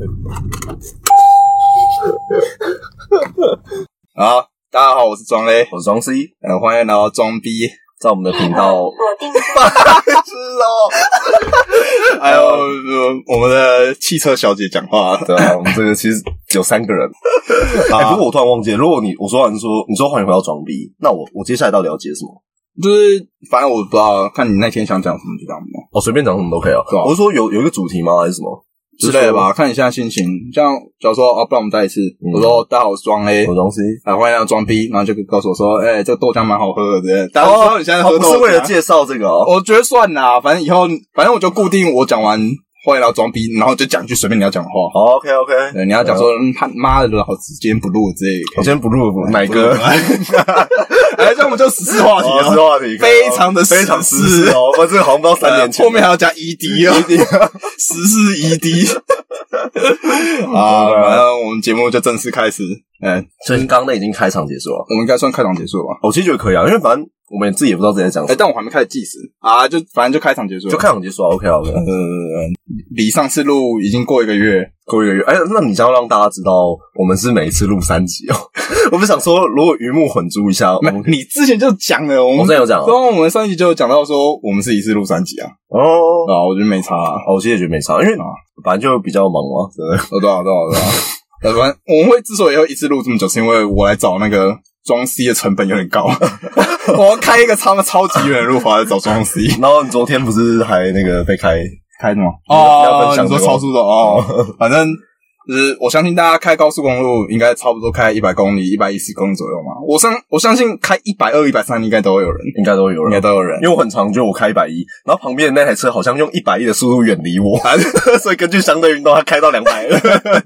好，大家好，我是庄 A，我是庄 C，呃，欢迎来到装逼，在我们的频道。锁定是。哦，还有呃我们的汽车小姐讲话，对啊，我们这个其实有三个人。哎、不过我突然忘记了，如果你我说完说你说欢迎回到装逼，那我我接下来到底要接什么？就是反正我不知道，看你那天想讲什么就讲什么。哦，随便讲什么都可以啊。对啊。我是说有有一个主题吗？还是什么之类的吧，？看你现在心情。像假如说，哦，不然我们再一次，嗯我说大家好，我是装 A，我装 C。啊，欢迎来到装 B，，然后就告诉我说，哎，这个豆浆蛮好喝的，之类的大家知道你现在喝哦，豆浆，不是为了介绍这个哦。我觉得算啦，反正以后反正我就固定我讲完欢迎来到装逼，然后就讲一句随便你要讲的话。好，OK OK，对，你要讲说，嗯他妈的，老子今天不录之类的可以。我今天不录奶哥，哎，这样我们就时事话题哦，是了，话题，非常的非常时时事哦。我这个好像不知道三年前，后面还要加 ED 哦，时事 ED 啊，反正我们节目就正式开始。哎，所以刚刚那已经开场结束了。我们应该算开场结束了吧？我其实觉得可以啊，因为反正我们自己也不知道自己在讲什哎，么，但我还没开始计时啊，就反正就开场结束了，就开场结束啊。OK 啊 OK，呃，离上次录已经过一个月，过一个月。哎，那你将要让大家知道，我们是每一次录三集哦。我不是想说，如果鱼目混珠一下，我们你之前就讲了，我们我之前有讲对哦。啊我们上一集就有讲到说，我们是一次录三集啊，哦，啊，我觉得没差啊，我其实也觉得没差，因为啊反正就比较忙嘛，真的。哦，对啊，对啊，对啊。呃，反正我们会之所以要一次录这么久，是因为我来找那个装 C 的成本有点高，我要开一个超超级远的路跑来找装 C。然后你昨天不是还那个被开？开什么？要分享这个你说超速的哦，反正就是我相信大家开高速公路应该差不多开一百公里、一百一十公里左右嘛。我相我相信开一百二、一百三应该都会有人，应该都会有人，应该都有人因。为我很常就我开一百一，然后旁边的那台车好像用一百一的速度远离我，所以根据相对运动，它开到两百二。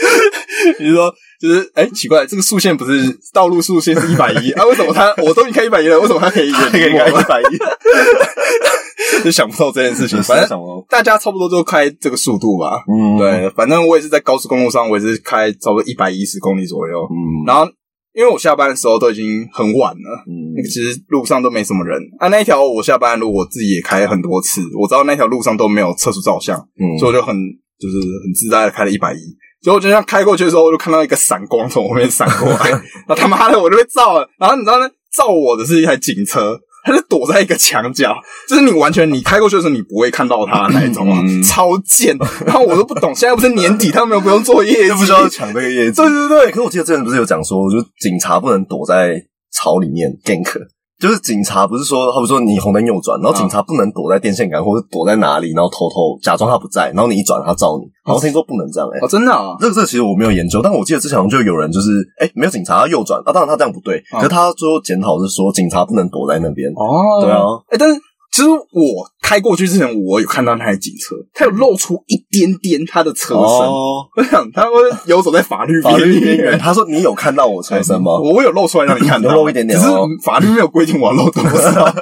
你是说，就是哎、奇怪，这个速线不是道路速线是一百一啊？为什么他我都已经开一百一了，为什么他可以远可以？开一百一，就想不透这件事情。反正大家差不多都开这个速度吧。嗯，对，反正我也是在高速公路上，我也是开差不多一百一十公里左右。嗯，然后，因为我下班的时候都已经很晚了，嗯那个其实路上都没什么人。啊，那一条我下班的路我自己也开很多次，我知道那条路上都没有测速照相，嗯所以我就很就是很自在的开了一百一。结果就像开过去的时候，我就看到一个闪光从我后面闪过来，然后他妈的我就被照了。然后你知道呢，照我的是一台警车，它就躲在一个墙角，就是你完全你开过去的时候你不会看到它那一种啊，嗯超贱。然后我都不懂，现在不是年底，他们又不用做业绩，就不需要抢这个业绩。对对对，可是我记得之前不是有讲说，就警察不能躲在草里面 gank，就是警察不是说，他比说你红灯右转，然后警察不能躲在电线杆或者躲在哪里，然后偷偷假装他不在，然后你一转他照你。好像听说不能这样哎、哦，真的啊，这个这个其实我没有研究，但我记得之前好像就有人就是哎、没有警察要右转，啊当然他这样不对，啊可是他最后检讨是说警察不能躲在那边。哦。对啊，哎、但是其实我开过去之前，我有看到那台警车，它有露出一点点它的车身。哦，我想他会游走在法律法律边边缘，他说你有看到我车身吗？我有露出来让你看到，有露一点点只是哦法律没有规定我要露多少。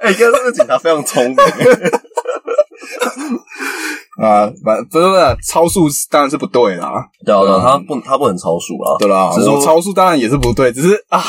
哎，看这个警察非常聪明，啊，反不是超速当然是不对啦，对啊，对啊他不他不能超速啦，对啦，只是说我超速当然也是不对，只是啊，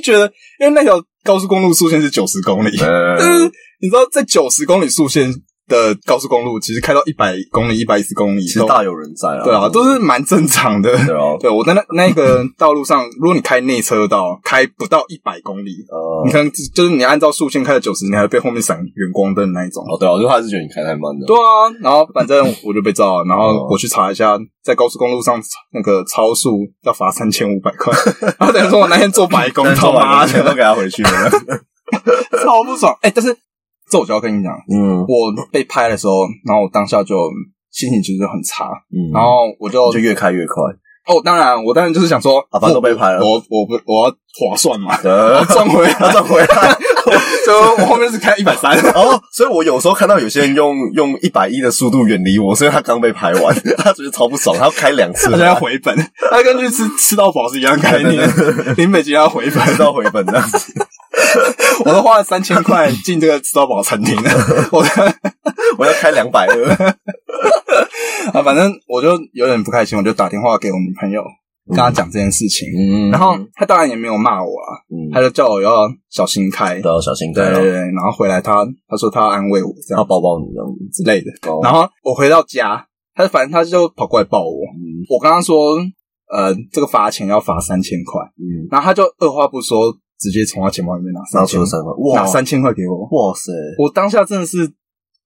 就觉得因为那条高速公路速限是九十公里，呃但是你知道在九十公里速限的高速公路，其实开到一百公里、一百一十公里都，其实大有人在啊，对啊，都是蛮正常的。对啊，对我在那那个 道路上，如果你开内车道，开不到一百公里，呃。你，可能就是你按照速线开到九十，你还会被后面闪远光灯那一种。哦对啊，我就还是觉得你开太慢的，对啊，然后反正 我就被照了，然后哦。我去查一下，在高速公路上那个超速要罚三千五百块，然后等于说我那天做白工，他妈的。都给他回去了，超不爽。哎、但是这我就要跟你讲，嗯。我被拍的时候，然后我当下就心情其实很差，嗯，然后我就就越开越快，哦，当然我当然就是想说，啊反正都被拍了。我我不我要划算嘛，赚回来，赚回来。就我后面是开一百三，哦，所以我有时候看到有些人用用一百一的速度远离我，是因为他刚被拍完，他觉得超不爽，他要开两次，他现在要回本，他跟去吃吃到饱是一样概念，林北京要回本，知道回本这样子。我都花了三千块进这个吃到饱餐厅了，我 我要开两百二，啊，反正我就有点不开心，我就打电话给我女朋友，跟她讲这件事情，嗯。然后她当然也没有骂我啊，嗯，他就叫我要小心开，都要小心开了，对对对，然后回来她她说她要安慰我这样。要抱抱你这样。之类的，哦。然后我回到家，她反正她就跑过来抱我，嗯。我跟她说，呃，这个罚钱要罚三千块，嗯，然后他就二话不说，直接从他钱包里面拿出了，三万，哇。拿三千块给我，哇塞！我当下真的是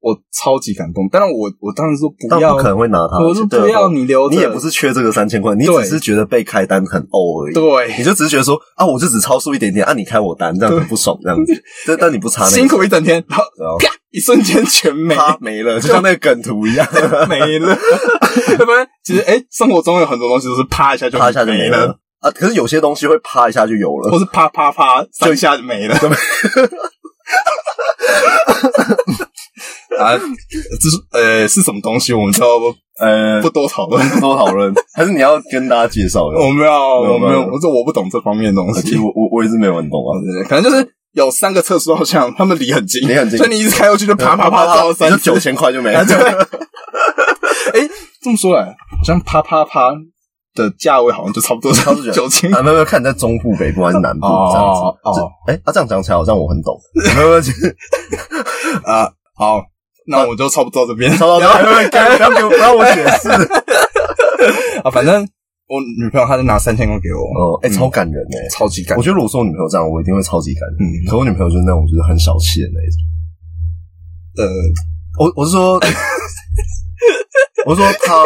我超级感动，但是我我当时说不要，但不可能会拿他，我说不要你留着，你也不是缺这个三千块，你只是觉得被开单很呕而已。对。你就只是觉得说啊，我就只超速一点点啊，你开我单，这样很不爽，这样子。但但你不差那个辛苦一整天，然后啪一瞬间全没。啪没了，就像那个梗图一样，没了，要 不然其实哎，生活中有很多东西都是啪一下就啪一下就没没了啊。可是有些东西会啪一下就有了或，是啪啪啪就一下就没了。啊，这是呃是什么东西？我们就呃不多讨论。不多讨论，还是你要跟大家介绍？我没有，我没有，没有我说我不懂这方面的东西。我我我一直没有很懂啊。对对对可能就是有三个测速照相，他们离很近，离很近所以你一直开过去就啪啪啪照三九。千块就没了 哎，这么说来，好像啪啪啪的价位好像就差不多差不多九千啊，没有没有，看你在中部、北部还是南部哦这样子。哦这哎，啊，这样讲起来好像我很懂。没有没有，啊。好，那我就差不多到这边。超到 不要不要给我不要我解释。啊，反正我女朋友她就拿三千块给我，哦，哎，嗯超感人哎。超级感我觉得如果说我女朋友这样，我一定会超级感人。嗯可我女朋友就是那种就是很小气的那一种。呃，我我是说，我是说她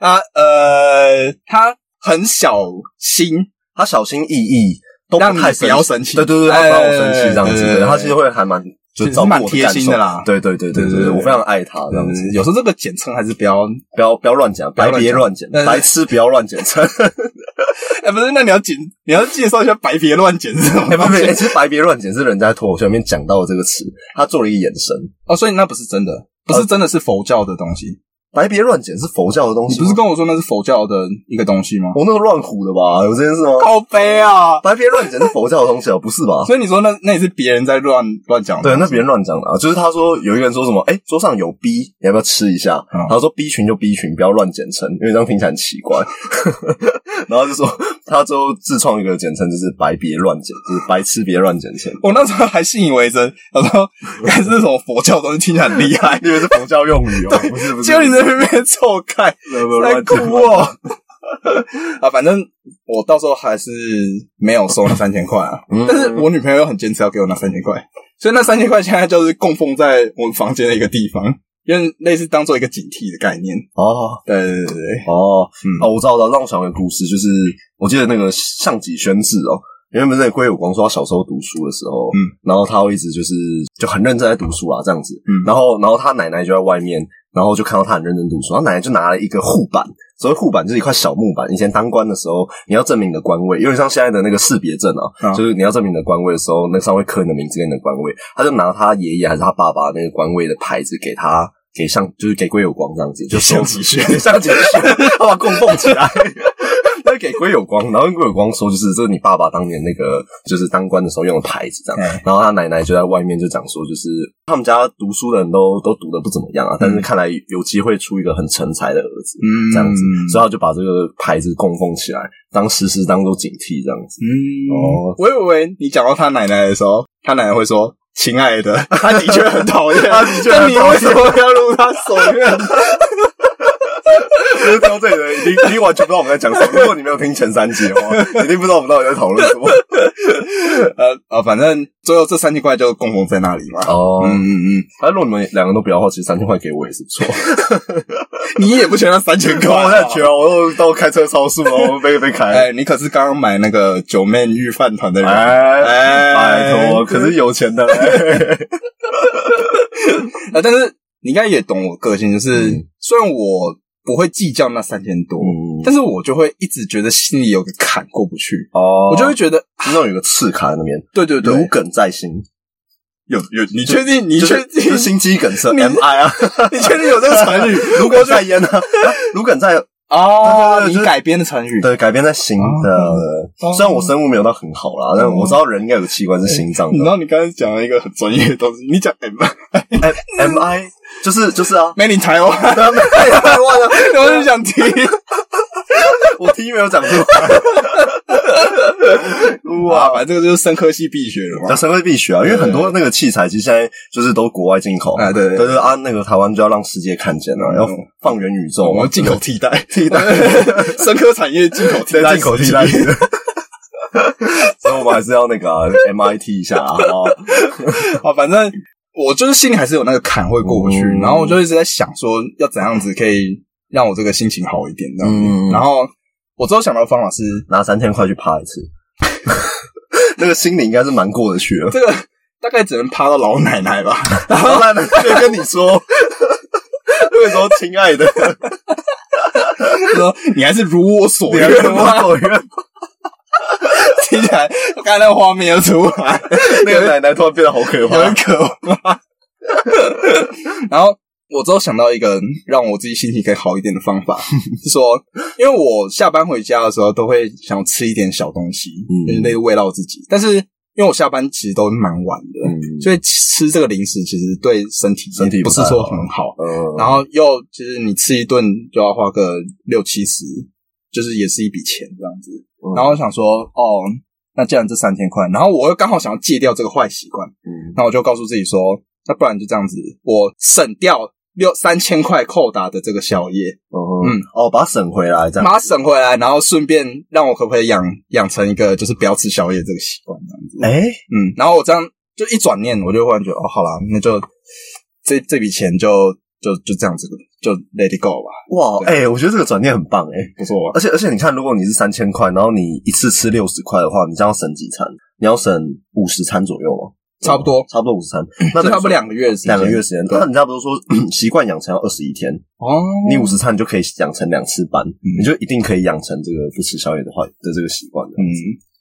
她呃，他很小心，他小心翼翼，都不太不要生气对对对，他不让我生气哎这样子。对对对对她其实会还蛮就其实照顾蛮贴心的啦对对对对对我非常爱他这样子。有时候这个简称还是不要，不要不要乱讲，白别乱讲，白痴不要乱简称。哎，不是，那你要简，你要介绍一下“白别乱简”是什么其实白别乱简是人家在脱口秀里面讲到的这个词，他做了一个衍生。哦，所以那不是真的，不是真的是佛教的东西。白别乱剪是佛教的东西吗，你不是跟我说那是佛教的一个东西吗？我那个乱唬的吧？有这件事吗？靠背啊！白别乱剪是佛教的东西哦，不是吧？所以你说那那也是别人在乱乱讲的对，那别人乱讲的啊。就是他说有一个人说什么，哎，桌上有 B，你要不要吃一下？嗯他说 B 群就 B 群，不要乱简称，因为这样听起来很奇怪。然后就说他最后自创一个简称，就是白别乱简，就是白痴别乱简称。我那时候还信以为真，我说 该是什么佛教的东西，听起来很厉害。你以为是佛教用语哦？不是不是，结果你在那边臭看，在在哭哦。啊，反正我到时候还是没有收那三千块啊，嗯。但是我女朋友很坚持要给我那三千块，所以那三千块现在就是供奉在我们房间的一个地方，因为类似当做一个警惕的概念。哦。对对对对，哦。嗯。哦，我知道了，让我想个故事，就是我记得那个上己宣志哦，因为不是那个龟有光说他小时候读书的时候，嗯，然后他会一直就是就很认真在读书啊，这样子，嗯。然后然后他奶奶就在外面，然后就看到他很认真读书，然后奶奶就拿了一个护板，所谓护板就是一块小木板，以前当官的时候你要证明你的官位，有点像现在的那个识别证啊，啊。就是你要证明你的官位的时候，那上会刻你的名字跟你的官位，他就拿他爷爷还是他爸爸那个官位的牌子给他。给像就是给龟有光这样子，就供奉起来。他给龟有光，然后跟龟有光说，就是这是你爸爸当年那个就是当官的时候用的牌子这样。哎然后他奶奶就在外面就讲说，就是他们家读书的人都都读的不怎么样啊，但是看来有机会出一个很成才的儿子，嗯。这样子，所以他就把这个牌子供奉起来，当时时当做警惕这样子。嗯，哦。我以为你讲到他奶奶的时候，他奶奶会说：“亲爱的，他的确很讨厌，他的确很但你为什么要入他手院？就是到这里的人一定一定完全不知道我们在讲什么。如果你没有听前三集的话，一定不知道我们到底在讨论什么。呃呃，反正最后这三千块就供奉在那里嘛。哦嗯嗯嗯，那如果你们两个都不要的话，其实三千块给我也是不错。你也不缺那三千块，我现在缺啊，我都到开车超速了，我被被开。哎，你可是刚刚买那个九妹御饭团的人，哎哎拜托，可是有钱的嘞。呃，但是你应该也懂我个性，就是、嗯虽然我不会计较那三千多，嗯但是我就会一直觉得心里有个坎过不去，哦我就会觉得，那种有个刺卡在那边，对对对，如梗在心。有有，你确定？你确定？心肌梗塞你，M I 啊，你确定有这个成语？如果在焉啊，啊如鲠在哦，对对对改编的成语，对改编在新的。哦虽然我生物没有到很好啦，但我知道人应该有器官是心脏的。你知道你刚才讲了一个很专业的东西，你讲 M M M I 就是就是啊，Made in 台湾，对啊，没有台湾啊，我就想听。我听没有讲出来。哇，反正这个就是生科系必学的嘛。那生科必学啊，因为很多那个器材其实现在就是都国外进口，哎，对对对。啊，那个台湾就要让世界看见了，要放元宇宙，我们进口替代。替代。生科产业进口替代。进口替代，所以我们还是要那个 MIT 一下啊。啊，反正我就是心里还是有那个坎会过不去，然后我就一直在想说要怎样子可以让我这个心情好一点这样。子，然后。我之后想到的方法是拿三千块去趴一次，那个心里应该是蛮过得去的。这个大概只能趴到老奶奶吧，老奶奶就跟你说，会说亲爱的，说你还是如我所愿，如我所愿。听起来刚才那个画面又出来，那个奶奶突然变得好可怕，很可怕。然后。我之后想到一个让我自己心情可以好一点的方法，是说，因为我下班回家的时候都会想吃一点小东西，嗯，那个慰劳自己。但是因为我下班其实都蛮晚的，嗯所以吃这个零食其实对身体身体不是说很好。然后又其实你吃一顿就要花个六七十，就是也是一笔钱这样子。然后我想说，哦，那既然这三千块，然后我又刚好想要戒掉这个坏习惯，嗯，那我就告诉自己说，那不然就这样子，我省掉。六三千块扣打的这个宵夜，嗯哦，把它省回来，这样把它省回来，然后顺便让我可不可以养养成一个就是不要吃宵夜这个习惯这样子？哎，嗯，然后我这样就一转念，我就忽然觉得哦，好了，那就这这笔钱就就就这样子就 let it go 吧。哇，哎，我觉得这个转念很棒，哎，不错。而且而且你看，如果你是三千块，然后你一次吃六十块的话，你这样省几餐？你要省五十餐左右吗？差不多，差不多五十餐，那差不多两个月，两个月时间。那你差不多说习惯养成要二十一天哦？你五十餐就可以养成两次班，你就一定可以养成这个不吃宵夜的话的这个习惯。嗯，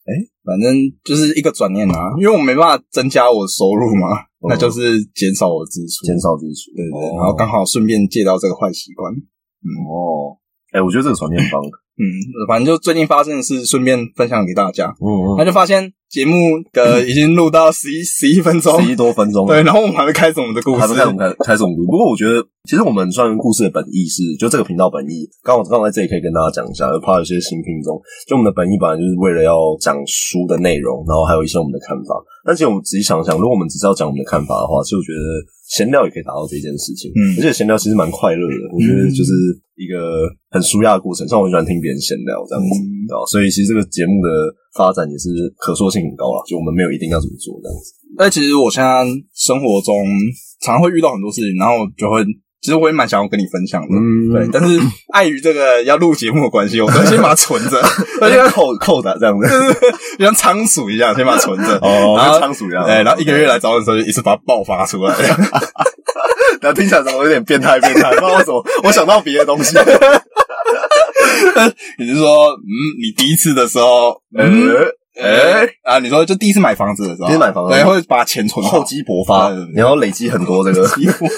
哎，反正就是一个转念啊，因为我没办法增加我的收入嘛，那就是减少我的支出，减少支出。对对，然后刚好顺便戒掉这个坏习惯。嗯哦，哎，我觉得这个转念很棒。嗯，反正就最近发生的事，顺便分享给大家。嗯嗯，那就发现。节目的已经录到十一十一分钟，十一多分钟。对，然后我们还没开始我们的故事，还没开始我们开开始我们故事。不过我觉得，其实我们算故事的本意是，就这个频道本意，刚好刚好在这里可以跟大家讲一下，就怕有些新听众，就我们的本意本来就是为了要讲书的内容，然后还有一些我们的看法。但其实我们仔细想想，如果我们只是要讲我们的看法的话，其实我觉得闲聊也可以达到这件事情。嗯，而且闲聊其实蛮快乐的，我觉得就是一个很舒压的过程。像我很喜欢听别人闲聊这样子，啊，所以其实这个节目的。发展也是可塑性很高了，就我们没有一定要怎么做这样子。但其实我现在生活中常会遇到很多事情，然后就会，其实我也蛮想要跟你分享的，对。但是 碍于这个要录节目的关系，我 都先把它存着，而且扣扣的这样子，就像仓鼠一样先把它存着，哦，像仓鼠一样。对，然后一个月来找你的时候，就一次把它爆发出来。然后听起来怎么有点变态？变态？不知道为什么，我想到别的东西。你是说，嗯，你第一次的时候，嗯，哎啊，你说就第一次买房子的时候，第一次买房子，对，会把钱存厚积薄发，然后累积很多这个，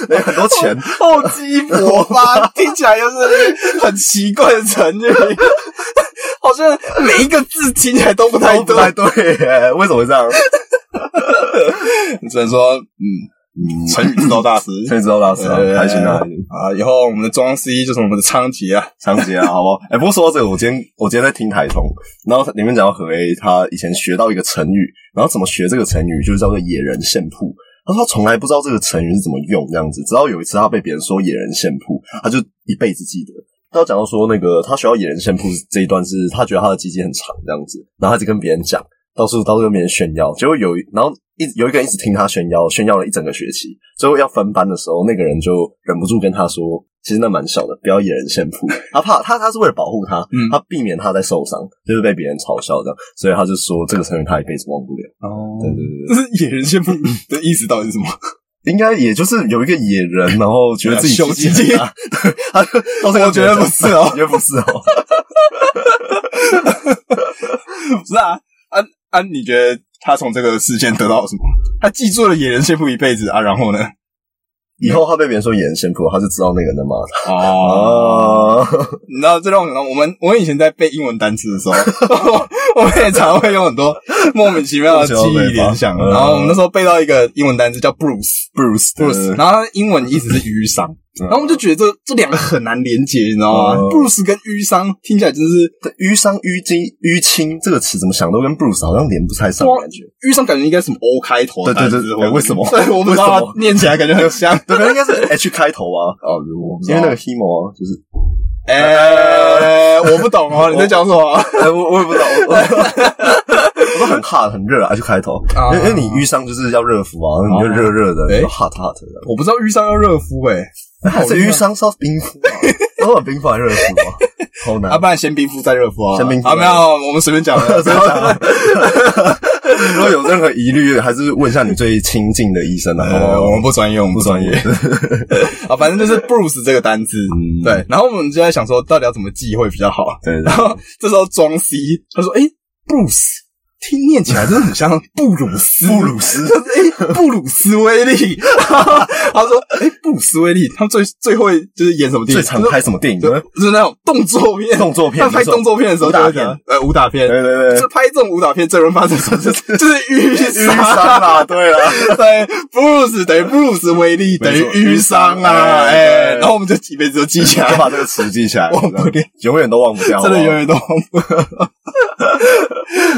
累 很多钱，厚积薄发，听起来又是很奇怪的成语，好像每一个字听起来都不太不太对，为什么会这样？只能说，嗯。嗯，成语制造大师，成语制造大师，开心啊！啊，以后我们的中央 C 就是我们的仓颉啊，仓颉啊，好不好？哎，不过说到这个，我今天我今天在听台通，然后里面讲到何 A，他以前学到一个成语，然后怎么学这个成语，就是叫做野人献铺。他说他从来不知道这个成语是怎么用，这样子，直到有一次他被别人说野人献铺，他就一辈子记得。他讲到说那个他学到野人献铺这一段，是他觉得他的鸡鸡很长，这样子，然后他就跟别人讲。到处到处跟别人炫耀，结果有然后一有一个人一直听他炫耀，炫耀了一整个学期。最后要分班的时候，那个人就忍不住跟他说：“其实那蛮小的，不要野人献铺。”他怕他他是为了保护他，他避免他在受伤，就是被别人嘲笑这样，所以他就说这个成语他一辈子忘不了。哦，对对对，这是野人献铺的意思到底是什么？应该也就是有一个野人，然后觉得自己羞鸡鸡啊。他我觉得不是哦，觉得不是哦，不是啊。啊，你觉得他从这个事件得到什么？他记住了野人先铺一辈子啊，然后呢？以后他被别人说野人先铺，他就知道那个人的骂他。哦，你知道这种，我们我们以前在背英文单词的时候，我们也常会用很多莫名其妙的记忆联想。然后我们那时候背到一个英文单词叫 Bruce，Bruce，Bruce，然后英文意思是淤伤。然后我们就觉得这这两个很难连接，你知道吗？嗯？Bruce 跟淤伤听起来真是对淤伤、淤金、淤青这个词怎么想都跟 Bruce 好像连不太上感觉。淤伤，感觉应该是什么 O 开头的对对对对 为什么？对，我不知道念起来感觉很像。对，应该是 H 开头啊，哦，我不知道。因为那个 Hemo 啊，就是，哎，我不懂哦，你在讲什么？哎，我我也不懂，我 我都很 hot 很热啊，就开头，啊。因为因为你淤伤就是要热敷啊，你就热热的，哎。就 hot hot 的，我不知道淤伤要热敷哎，还是淤伤是要冰敷啊，都很冰敷还是热敷啊，好难啊，。不然先冰敷再热敷啊？先冰敷啊？没有，我们随便讲的，随便讲的。如果有任何疑虑，还是问一下你最亲近的医生啊。呃，我们不专业，我们不专业。啊，反正就是 Bruce 这个单字，嗯对。然后我们就在想说，到底要怎么记会比较好？对对然后这时候庄 C 他说：“哎，Bruce 听念起来真的很像布鲁斯，布鲁斯。他说：哎，布鲁斯威利。他说：哎，布鲁斯威利，他们最最会就是演什么电影？最常拍什么电影？就是那种动作片，动作片他拍动作片的时候武打就会讲，呃，武打片，对对对就拍这种武打片最容易发生什么？事？就是淤淤伤伤啦，对了，对，Bruce 等于布鲁斯威利等于淤伤啊，没错哎，对然后我们就几辈子都记起来。就，把这个词记起来，忘不掉。永远都忘不掉，真的永远都忘不掉。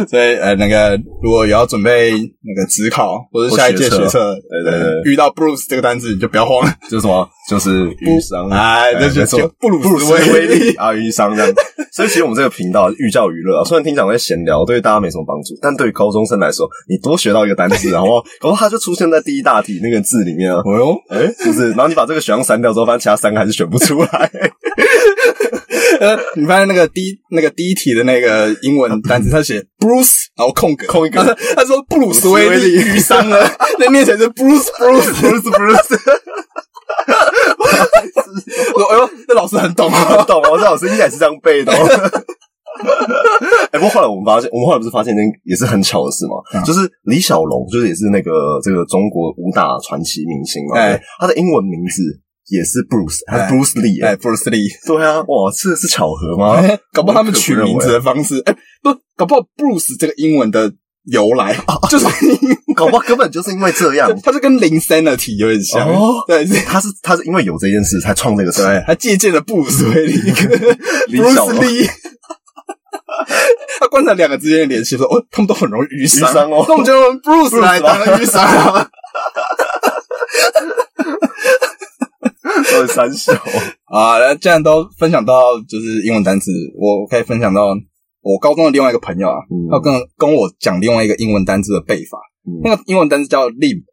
所以呃，那个如果有要准备那个职考或者下一届学测测，对对对遇到 Bruce 这个单词你就不要慌，就是什么？就是淤伤，哎，这就就布鲁布鲁斯斯威威力利。啊，淤伤这样。所以其实我们这个频道寓教于乐啊，虽然听讲在闲聊，对大家没什么帮助，但对于高中生来说，你多学到一个单词，然后然后它就出现在第一大题那个字里面啊。哦哟，哎，是不是？然后你把这个选项删掉之后，发现其他三个还是选不出来。呃，你发现那个第一那个第一题的那个英文单词，它写 Bruce，然后空格空一格他 他说布鲁斯威布鲁斯威利利淤伤了，那念起来是 Bruce Bruce Bruce Bruce。我说哎呦，这老师很懂啊。懂哦，这老师应该也是这样背的、哦。哎、不过后来我们发现，我们后来不是发现一件也是很巧的事嘛，嗯就是李小龙，就是也是那个这个中国武打传奇明星嘛，他的英文名字也是 Bruce，他是哎 Bruce Lee，、哎，Bruce Lee，对啊，哇，这是巧合吗？哎搞不好他们取名字的方式，哎，不，搞不好 Bruce 这个英文的由来就是搞不好根本就是因为这样，他就跟零 sanity 有点像哦，对，是他是他是因为有这件事才创这个词，对，他借鉴了布鲁斯威利跟李小 Bruce 龙 Lee。他观察两个之间的联系，说哦，他们都很容易淤伤，那我们就用 Bruce 来当淤伤啊。二三首，啊，那既然都分享到就是英文单词，我可以分享到我高中的另外一个朋友啊，嗯他跟跟我讲另外一个英文单词的背法，嗯那个英文单词叫 limb。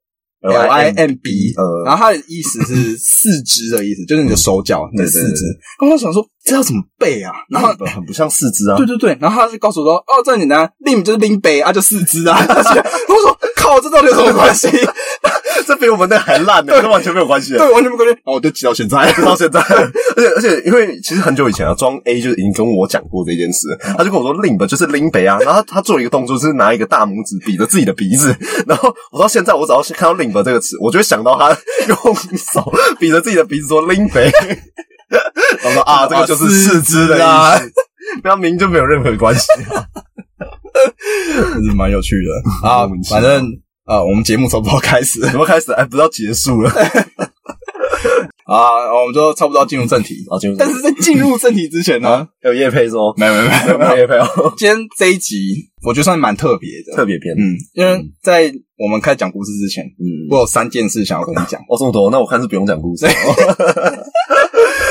L I M B，呃然后它的意思是四肢的意思，就是你的手脚，你的四肢。然后我想说，这要怎么背啊？然后，很不像四肢啊，对对对，然后他就告诉我说，哦，这很简单，limb 就是拎背啊，就四肢啊。我说，靠，这到底有什么关系？这比我们那个还烂呢，跟完全没有关系。对，完全不关系。然后我就记到现在。到现在，而且而且，因为其实很久以前啊，庄 A 就已经跟我讲过这件事，他就跟我说 limb 就是拎北啊，然后他他做了一个动作，就是拿一个大拇指比着自己的鼻子，然后我到现在我只要是看到 limb 这个词，我就会想到他用手比着自己的鼻子说拎北，然后说啊，这个就是四肢的意思，那明明就没有任何关系啊。还是蛮有趣的啊反正啊，我们节目差不多开始。怎么开始？哎，不知道结束了？啊，我们就差不多要进入正题。啊，进入但是在进入正题之前呢，有叶佩说，没有没有没有叶佩哦，今天这一集我觉得算蛮特别的，特别篇，嗯，因为在我们开始讲故事之前，嗯，我有三件事想要跟你讲。哦，这么多，那我看是不用讲故事。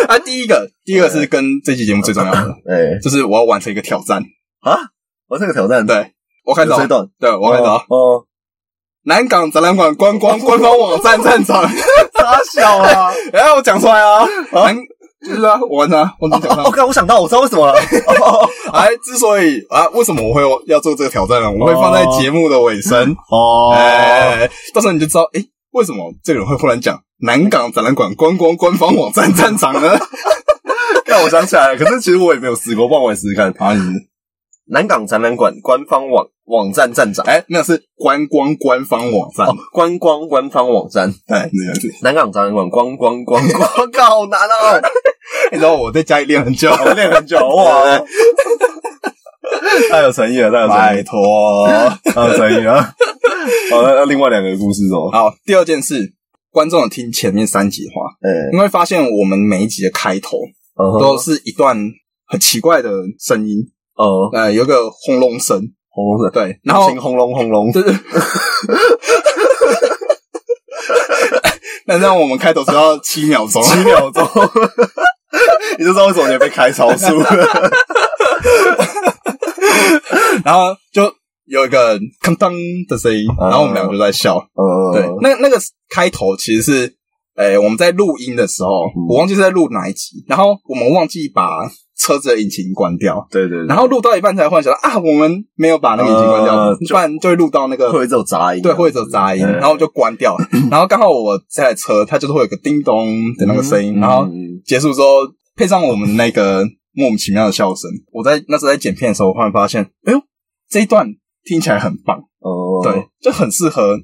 啊，第一个，第一个是跟这期节目最重要的，哎。就是我要完成一个挑战。啊，完成一个挑战，对，我开始哦有这段，对我开始哦。哦，南港展览馆观光 官方网站站长，傻小啊！哎，我讲出来啊，南就是啊，我完成啊，我讲哦，上。看，我想到，我知道为什么了。哦 哎，之所以啊，为什么我会要做这个挑战呢？我会放在节目的尾声，哦，哎，到时候你就知道，哎，为什么这个人会忽然讲南港展览馆观光官方网站站长呢？看，我想起来了。可是其实我也没有试过，帮我也试试看。啊，你南港展览馆官方网网站站长，哎，那是观光官方网站。哦，，观光官方网站，哎，那样子。南港展览馆观光观光，靠，好难哦！你知道我在家里练很久，我练很久，哇，太有诚意了，太有诚拜意，托。太有诚意了。好，那那另外两个故事哦，好，第二件事，观众有听前面三集的话，哎，你会发现我们每一集的开头都是一段很奇怪的声音，哦，呃，有个轰隆声，轰隆的，对，然后请轰隆轰隆，对对。那让我们开头只要七秒钟，七秒钟，你就知道为什么你会被开超速了。然后就有一个哐当的声音，嗯然后我们两个就在笑。嗯，对，那那个开头其实是，诶、我们在录音的时候，嗯我忘记是在录哪一集，然后我们忘记把车子的引擎关掉，对对，然后录到一半才忽然想到啊，我们没有把那个引擎关掉，呃不然就会录到那个会有这种杂音，对，会有这种杂音，嗯然后就关掉。然后刚好我这台车它就是会有个叮咚的那个声音，嗯然后嗯结束之后配上我们那个莫名其妙的笑声。我在那时候在剪片的时候，我忽然发现，哎呦，这一段听起来很棒，哦，对，就很适合。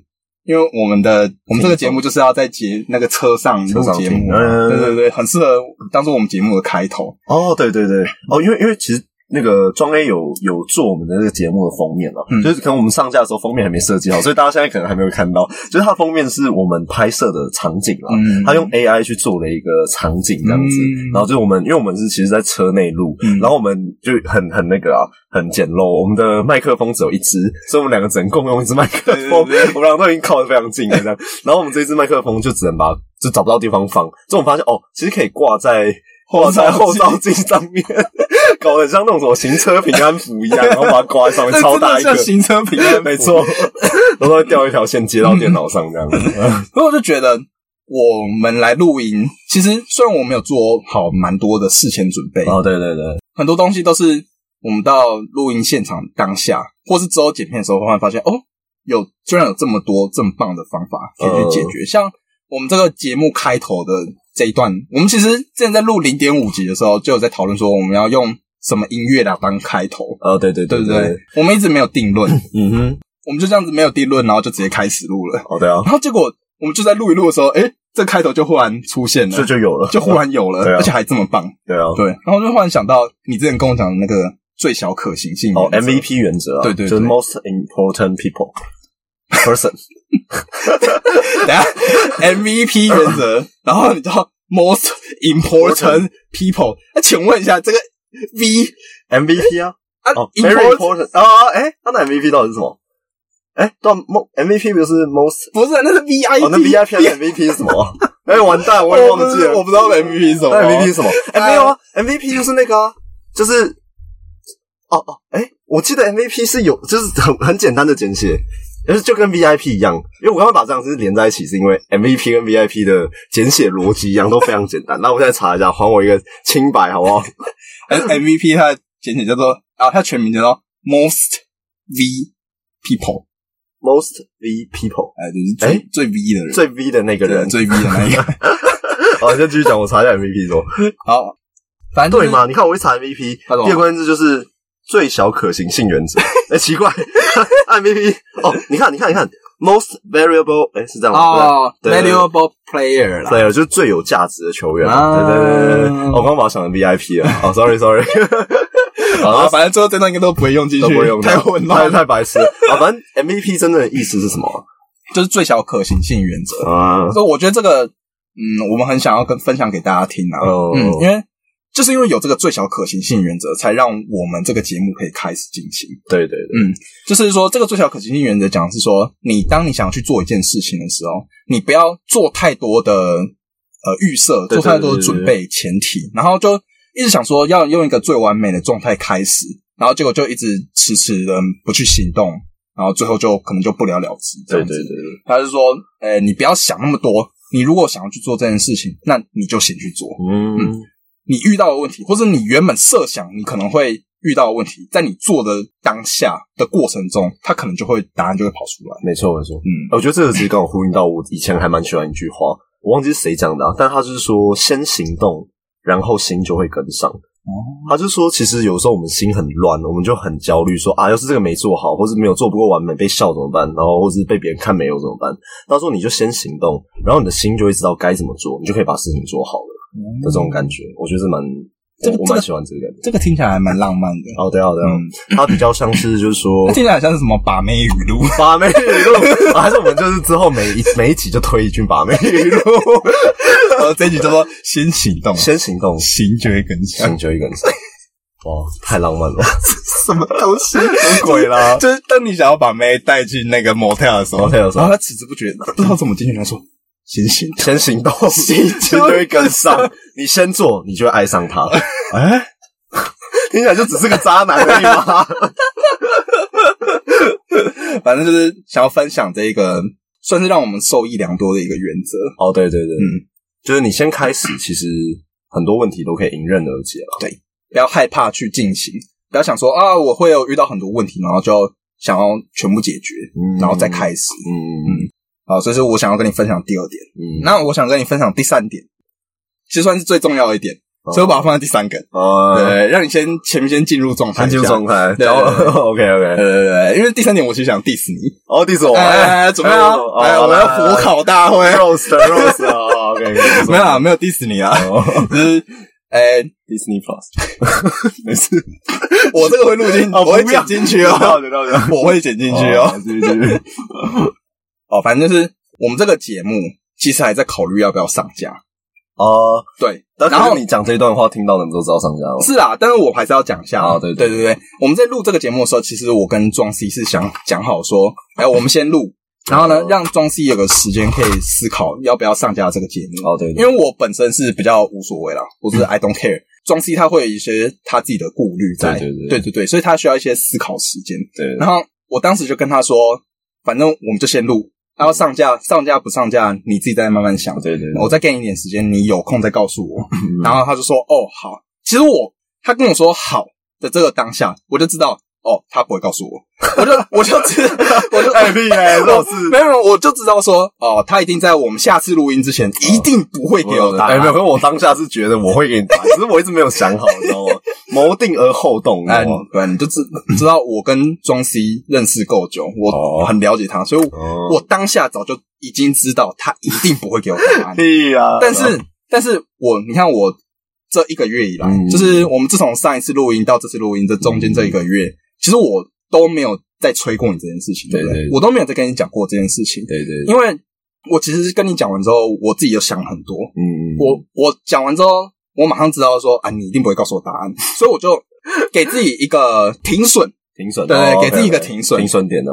因为我们的我们这个节目就是要在节那个车上录节目对对对，很适合当做我们节目的开头。哦，对对对，哦，因为因为其实那个庄 A 有有做我们的那个节目的封面啊，嗯。就是可能我们上架的时候封面还没设计好，所以大家现在可能还没有看到，就是它封面是我们拍摄的场景啦，嗯。用 AI 去做了一个场景这样子，嗯。然后就是我们因为我们是其实在车内录，嗯。然后我们就很很那个啊，很简陋，我们的麦克风只有一支，所以我们两个只能共用一支麦克风，我们两个都已经靠得非常近了这样，然后我们这支麦克风就只能把就找不到地方放，所以我们发现哦，其实可以挂在。挂在后照镜上面，搞得很像那种什么行车平安符一样，然后把它挂在上面，超大一个。像，行车平安符。没错，然后再掉一条线接到电脑上这样。子。所以我就觉得，我们来录音，其实虽然我们有做好蛮多的事前准备，哦，对对对，很多东西都是我们到录音现场当下，或是之后剪片的时候，忽然发现哦，有居然有这么多这么棒的方法可以去解决。像我们这个节目开头的这一段，我们其实之前在录零点五集的时候，就有在讨论说我们要用什么音乐来当开头，哦，对对对对不对？我们一直没有定论，嗯哼，我们就这样子没有定论，然后就直接开始录了。哦的啊，然后结果我们就在录一录的时候，诶，这开头就忽然出现了，这就有了，就忽然有了，而且还这么棒。对啊，对，然后就忽然想到你之前跟我讲的那个最小可行性哦，MVP 原则啊，对对对。就是 most important people person，等下 MVP 原则，然后你知道 most important people，那请问一下这个 V MVP 啊，啊哦，very important 啊，哎，他的 MVP 到底是什么？哎，对啊，mo MVP 不是 most，不是那是 VIP，哦，那 VIP 的 MVP 是什么？哎，完蛋，我也忘记了，我不知道 MVP 是什么 MVP 是什么？哎，没有啊，MVP 就是那个啊，就是，哦哦，哎，我记得 MVP 是有，就是很很简单的简写，就是就跟 VIP 一样，因为我刚刚把这两个字连在一起，是因为 MVP 跟 VIP 的简写逻辑一样，都非常简单。那我现在查一下，还我一个清白好不好 MVP 它的简写叫做啊，它全名叫做 most V people，Most V people，哎，就是最、哎最 V 的人，最 V 的那个人。最 V 的那一个。好，你先继续讲，我查一下 MVP 说好，反正就是对嘛？你看我一查 MVP，第二个关键字就是最小可行性原则。哎，奇怪，MVP 哦，你看，你看，你看，most variable，哎，是这样吗？哦对对对，valuable player 啦，对，就是最有价值的球员。啊对对对我刚刚把它想成 VIP 了。哦，sorry sorry，好了，反正最后这段应该都不会用进去，都不会用，太混太乱了。太白痴了。啊，反正 MVP 真正的意思是什么就是最小可行性原则。啊？所以我觉得这个，嗯，我们很想要跟分享给大家听啊。哦嗯，因为就是因为有这个最小可行性原则，才让我们这个节目可以开始进行。对对对，嗯，就是说这个最小可行性原则讲的是说，你当你想要去做一件事情的时候，你不要做太多的呃预设，做太多的准备前提，然后就一直想说要用一个最完美的状态开始，然后结果就一直迟迟的不去行动，然后最后就可能就不了了之。这样子对对对对，他是说，呃，你不要想那么多，你如果想要去做这件事情，那你就先去做。嗯，你遇到的问题，或者你原本设想你可能会遇到的问题，在你做的当下的过程中，它可能就会答案就会跑出来。没错没错。嗯，我觉得这个其实刚好呼应到我以前还蛮喜欢一句话，我忘记是谁讲的、啊，但他就是说先行动，然后心就会跟上。哦，他就说，其实有时候我们心很乱，我们就很焦虑，说啊，要是这个没做好，或是没有做不够完美，被笑怎么办？然后或是被别人看没有怎么办？他说你就先行动，然后你的心就会知道该怎么做，你就可以把事情做好了的这种感觉，我觉得是蛮这个我我蛮喜欢这个感觉。这个听起来还蛮浪漫的。好的，好的，嗯，它比较像是就是说 听起来像是什么把妹语录？把妹语录，啊还是我们就是之后每一每一集就推一句把妹语录，然 后，这一集叫做“先行动，先行动，行就会跟上行就一个人。哇，太浪漫了，”，什么东西？什么鬼啦？就是当你想要把妹带进那个 motel 的时候 motel 的时候他迟迟不觉，不知道怎么进去，他说：“先行动。先行动，行就会跟上。你先做，你就会爱上他。哎，听起来就只是个渣男而已嘛。反正就是想要分享这一个，算是让我们受益良多的一个原则。哦，对对对，嗯，就是你先开始，其实很多问题都可以迎刃而解了。对不要害怕去进行，不要想说啊，我会有遇到很多问题，然后就想要全部解决，嗯然后再开始。嗯嗯好，这是我想要跟你分享第二点。嗯，那我想跟你分享第三点，其实算是最重要的一点，哦所以我把它放在第三个。哦，对，让你先前面先进入状态进入状态，对然后 OK 对 OK，对对对，因为第三点我其实想 diss 你。哦，第四我哎，准备好，哎，我们要火烤大会。roast roast 啊，OK，没有啊，没有 diss 你啊，哦就是，哎，Disney Plus，没事，我这个会录进，哦我会剪进去哦，我会剪进去哦。反正就是我们这个节目其实还在考虑要不要上架。哦，对，然后你讲这一段话，听到的人都知道上架了。是啊，但是我还是要讲一下哦对对对对，我们在录这个节目的时候，其实我跟庄 C 是想讲好说，哎，我们先录，然后呢，哦让庄 C 有个时间可以思考要不要上架这个节目。哦，对，因为我本身是比较无所谓啦，我是 I don't care。庄 C 他会有一些他自己的顾虑在，对对对对对对，所以他需要一些思考时间。对，然后我当时就跟他说，反正我们就先录，然后上架上架不上架，你自己再慢慢想。对对，我再给你一点时间，你有空再告诉我。嗯然后他就说：“哦，好。”其实我他跟我说好的这个当下，我就知道哦，他不会告诉我，我就我就知 我就太厉害了，没有没有，我就知道说哦，他一定在我们下次录音之前一定不会给我答案。哎，没有，可是我当下是觉得我会给你答案，只是我一直没有想好，你知道吗？谋定而后动，哎？对，你就知知道我跟庄 C 认识够久，我哦很了解他，所以我当下早就已经知道他一定不会给我答案。对呀！但是，但是我你看我这一个月以来，嗯就是我们自从上一次录音到这次录音这中间这一个月，其实我都没有再催过你这件事情，对不对我都没有再跟你讲过这件事情，对对，因为我其实跟你讲完之后，我自己就想很多。嗯，我我讲完之后，我马上知道说啊，你一定不会告诉我答案，所以我就给自己一个停损，停损，对哦给自己一个停损。停损点呢？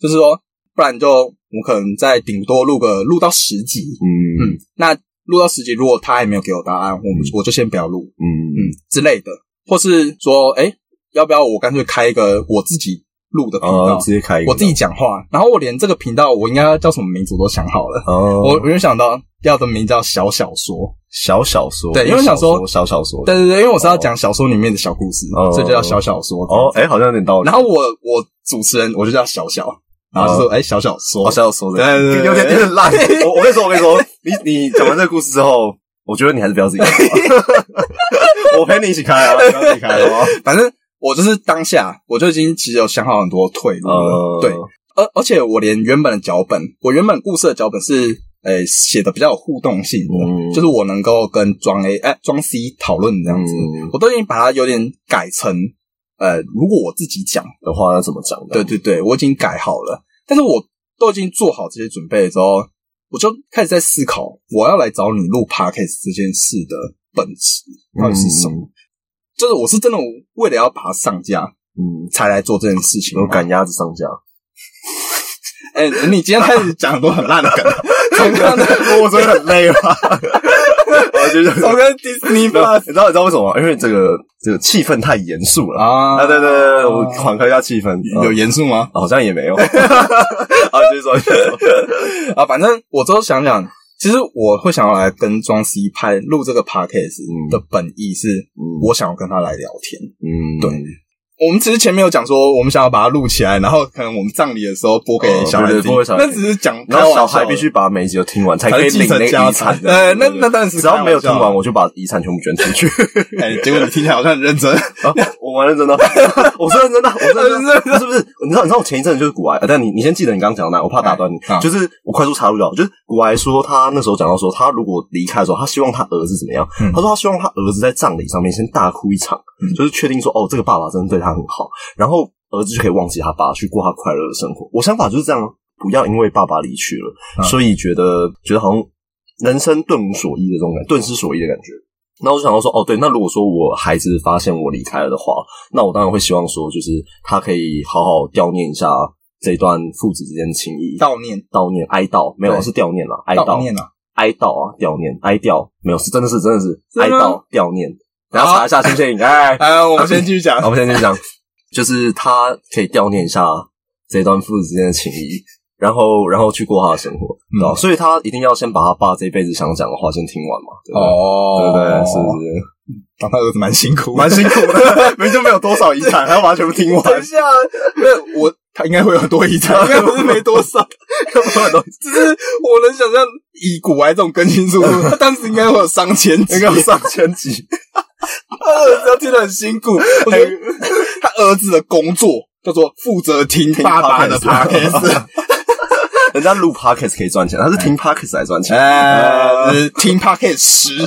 就是说，不然就我可能再顶多录个录到十集，嗯。嗯，那录到十集，如果他还没有给我答案，我们我就先不要录，嗯。嗯之类的，或是说，哎，要不要我干脆开一个我自己录的频哦道，，直接开一个，我自己讲话，然后我连这个频道我应该要叫什么名字我都想好了，哦，我我就想到要的名叫小小说，小小说，对因为想说小小说，对对对，因为我是要讲小说里面的小故事，哦。所以就叫小小说。哦，哎，好像有点道理。然后我我主持人我就叫小小，然后就说哎小小说。哦，，小小说的，对对对有点有点烂。我我跟你说，我跟你说，你你讲完这个故事之后，我觉得你还是不要自己。开 我陪你一起开啊，不要自己开好不好？反正我就是当下我就已经其实有想好很多退路了，呃，对，而而且我连原本的脚本，我原本故事的脚本是呃写的比较有互动性的，嗯就是我能够跟装 A 哎装 C 讨论这样子，嗯我都已经把它有点改成呃如果我自己讲。的话要怎么讲的？对对对，我已经改好了，但是我都已经做好这些准备之后，我就开始在思考，我要来找你录 podcast 这件事的本质到底是什么？嗯就是我是真的为了要把它上架嗯，才来做这件事情我。赶鸭子上架，哎、你今天开始讲很多很烂的梗，从我真的很累吧？我觉得从刚刚 Disney 你知道你知道为什么吗？因为这个这个气氛太严肃了啊啊！对对对，对我缓和一下气氛，有啊严肃吗？好像也没有。啊，继续说。啊，反正我之后想想，其实我会想要来跟庄 C 拍录这个 podcast 嗯的本意是，嗯我想要跟他来聊天。嗯，对我们只是前面有讲说，我们想要把它录起来，然后可能我们葬礼的时候播给哦小孩听对对播给小孩那只是讲然后小孩必须把每一集都听完，才可以继承领那遗家产产。呃那对对那当然是只要没有听完，我就把遗产全部捐出去。哎，结果你听起来好像很认真。啊 我蛮认真的，我是认真的，我是认真的，不是不是？你知道，你知道我前一阵就是骨癌，呃但你你先记得你刚刚讲的那，我怕打断你啊，就是我快速插入掉，就是古来说，他那时候讲到说，他如果离开的时候，他希望他儿子怎么样？嗯。他说他希望他儿子在葬礼上面先大哭一场，嗯就是确定说，哦，这个爸爸真的对他很好，然后儿子就可以忘记他爸，去过他快乐的生活。我想法就是这样，不要因为爸爸离去了，嗯所以觉得觉得好像人生顿无所依的这种感顿失所依的感觉。那我就想到说，哦，对，那如果说我孩子发现我离开了的话，那我当然会希望说，就是他可以好好悼念一下这一段父子之间的情谊，悼念悼念、哀悼，没有是悼念了，哀悼、悼念啊，哀悼啊，悼念、哀悼，没有是真的是真的是哀悼、悼念。等一下查一下新电影，哎，啊，我们先继续讲，我们先继续讲，就是他可以悼念一下这段父子之间的情谊，然后然后去过他的生活，嗯对吧？所以他一定要先把他爸这辈子想讲的话先听完嘛，对不对？哦对不对？是不是？当他儿子蛮辛苦，蛮辛苦的，明明就没有多少遗产，还要把它全部听完。等一下，那我他应该会有很多遗产，应该不是没多少，只是我能想象以古玩这种更新速度，他当时应该会有上千集，应该有上千集。他儿子要听得很辛苦。我觉得他儿子的工作叫做负责听爸爸的 podcast，人家录 podcast 可以赚钱，他是听 podcast 来赚钱。哎，就是听 podcast 十，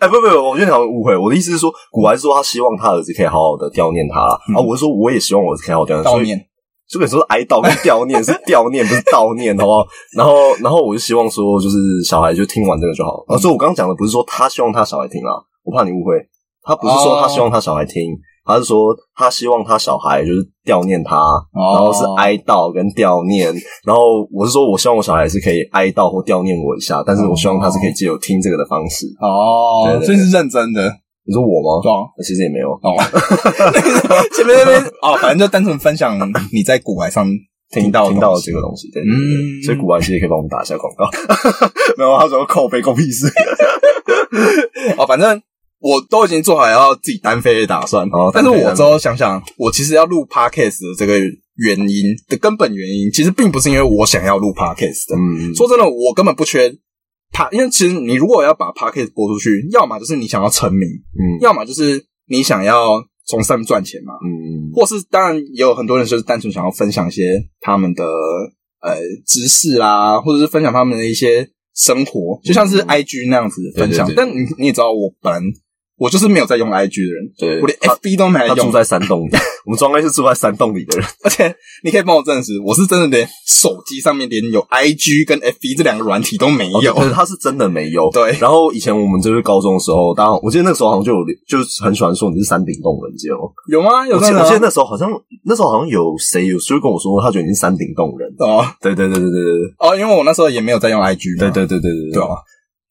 哎，不不不，我觉得你好像误会。我的意思是说，古玩是说他希望他儿子可以好好的悼念他，啊，我是说我也希望我儿子可以好好地悼念。悼念，就跟你说哀悼跟悼念 是悼念，不是悼念，好不好？然后，然后我就希望说，就是小孩就听完这个就好。啊，所以我刚刚讲的不是说他希望他小孩听啊，我怕你误会。他不是说他希望他小孩听，他是说他希望他小孩就是悼念他，然后是哀悼跟悼念。然后我是说我希望我小孩是可以哀悼或悼念我一下，但是我希望他是可以借由听这个的方式。哦所以是认真的，你说我吗？对啊其实也没有。哦，前面那边 哦，反正就单纯分享你在古玩上听到的听到东西这个东西，对对对嗯所以古玩其实也可以帮我们打一下广告。没有，他说扣背扣屁事。哦，反正我都已经做好要自己单飞的打算。哦但是我之后想想，我其实要录 podcast 的这个原因的根本原因，其实并不是因为我想要录 podcast 的。嗯，说真的，我根本不缺 p 因为其实你如果要把 podcast 播出去，要么就是你想要成名，嗯。要么就是你想要从上面赚钱嘛，嗯或是当然也有很多人就是单纯想要分享一些他们的呃知识啦，或者是分享他们的一些生活，就像是 IG 那样子的分享。嗯对对对。但你你也知道，我本来我就是没有在用 IG 的人，对我连 FB 都没有用，他住在山洞里，我们庄该是住在山洞里的人。而且你可以帮我证实，我是真的连手机上面连有 IG 跟 FB 这两个软体都没有。可是他是真的没有。对然后以前我们就是高中的时候，当然我记得那个时候好像就有，就是很喜欢说你是山顶洞人，记得吗？有吗？有我记得我记得那时候好像那时候好像有谁有就跟我说，他觉得你是山顶洞人。哦对对对对对对哦，因为我那时候也没有在用 IG 嘛。对对对对对对啊，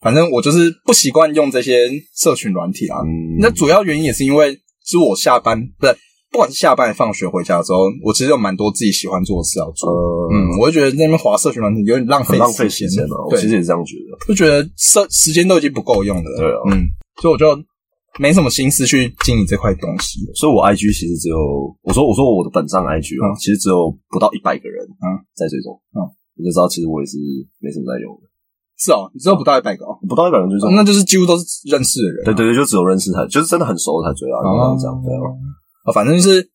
反正我就是不习惯用这些社群软体啊。嗯，那主要原因也是因为，是我下班不是，不管是下班、放学回家之后，我其实有蛮多自己喜欢做的事要做。呃。嗯，我就觉得在那边划社群软体有点浪费浪费时时间啊，我其，实也是这样觉得。就觉得社时间都已经不够用了。对啊。嗯，所以我就没什么心思去经营这块东西。所以我 IG 其实只有我说我说我的本账 IG 啊，嗯。其实只有不到一百个人嗯。在追踪，嗯，我就知道其实我也是没什么在用的，是哦，你知道不到一百个哦，不到一百人追踪，那就是几乎都是认识的人啊。对对对，就只有认识才，就是真的很熟的才追啊，哦。这样对啊，哦，反正就是，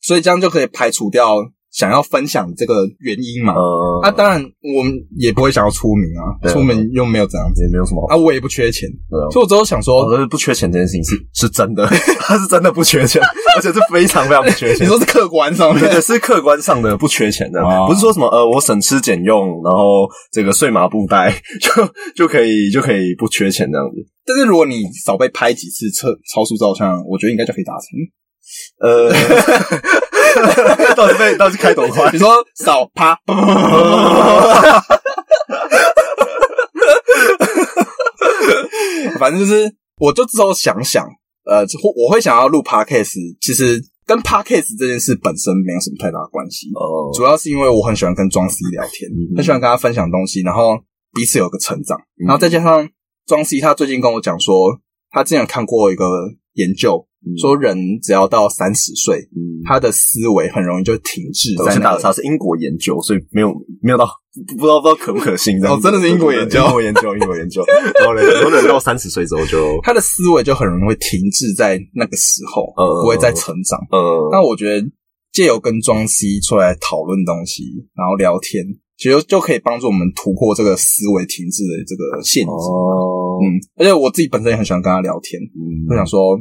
所以这样就可以排除掉想要分享这个原因嘛。呃，啊，当然我们也不会想要出名啊，出名又没有怎样子也没有什么好，啊，我也不缺钱。所以我之后想说，不缺钱这件事情是是真的，他是真的不缺钱，而且是非常非常不缺钱。你说是客观上面对对，是客观上的不缺钱的，哦不是说什么呃我省吃俭用，然后这个睡麻布袋 就就可以就可以不缺钱这样子。但是如果你少被拍几次超超速照相，我觉得应该就可以达成。呃，到底被到底是开多快？你？说扫啪，反正就是，我就之后想想，呃，我会想要录 podcast，其实跟 podcast 这件事本身没有什么太大的关系。哦。主要是因为我很喜欢跟庄 C 聊天，嗯很喜欢跟他分享东西，然后彼此有个成长，嗯然后再加上庄 C 他最近跟我讲说，他之前有看过一个研究，说人只要到三十岁，嗯，他的思维很容易就停滞我在那个。先打个岔，是英国研究，所以没有没有到不不知道不知道可不可信 这样。哦真的是英国研究英国研究，英国研究。然后呢，很多人到三十岁之后就他的思维就很容易会停滞在那个时候，呃不会再成长。嗯那我觉得借由跟庄 C 出来讨论东西，然后聊天，其实就可以帮助我们突破这个思维停滞的这个陷阱。哦，嗯，而且我自己本身也很喜欢跟他聊天，嗯我想说，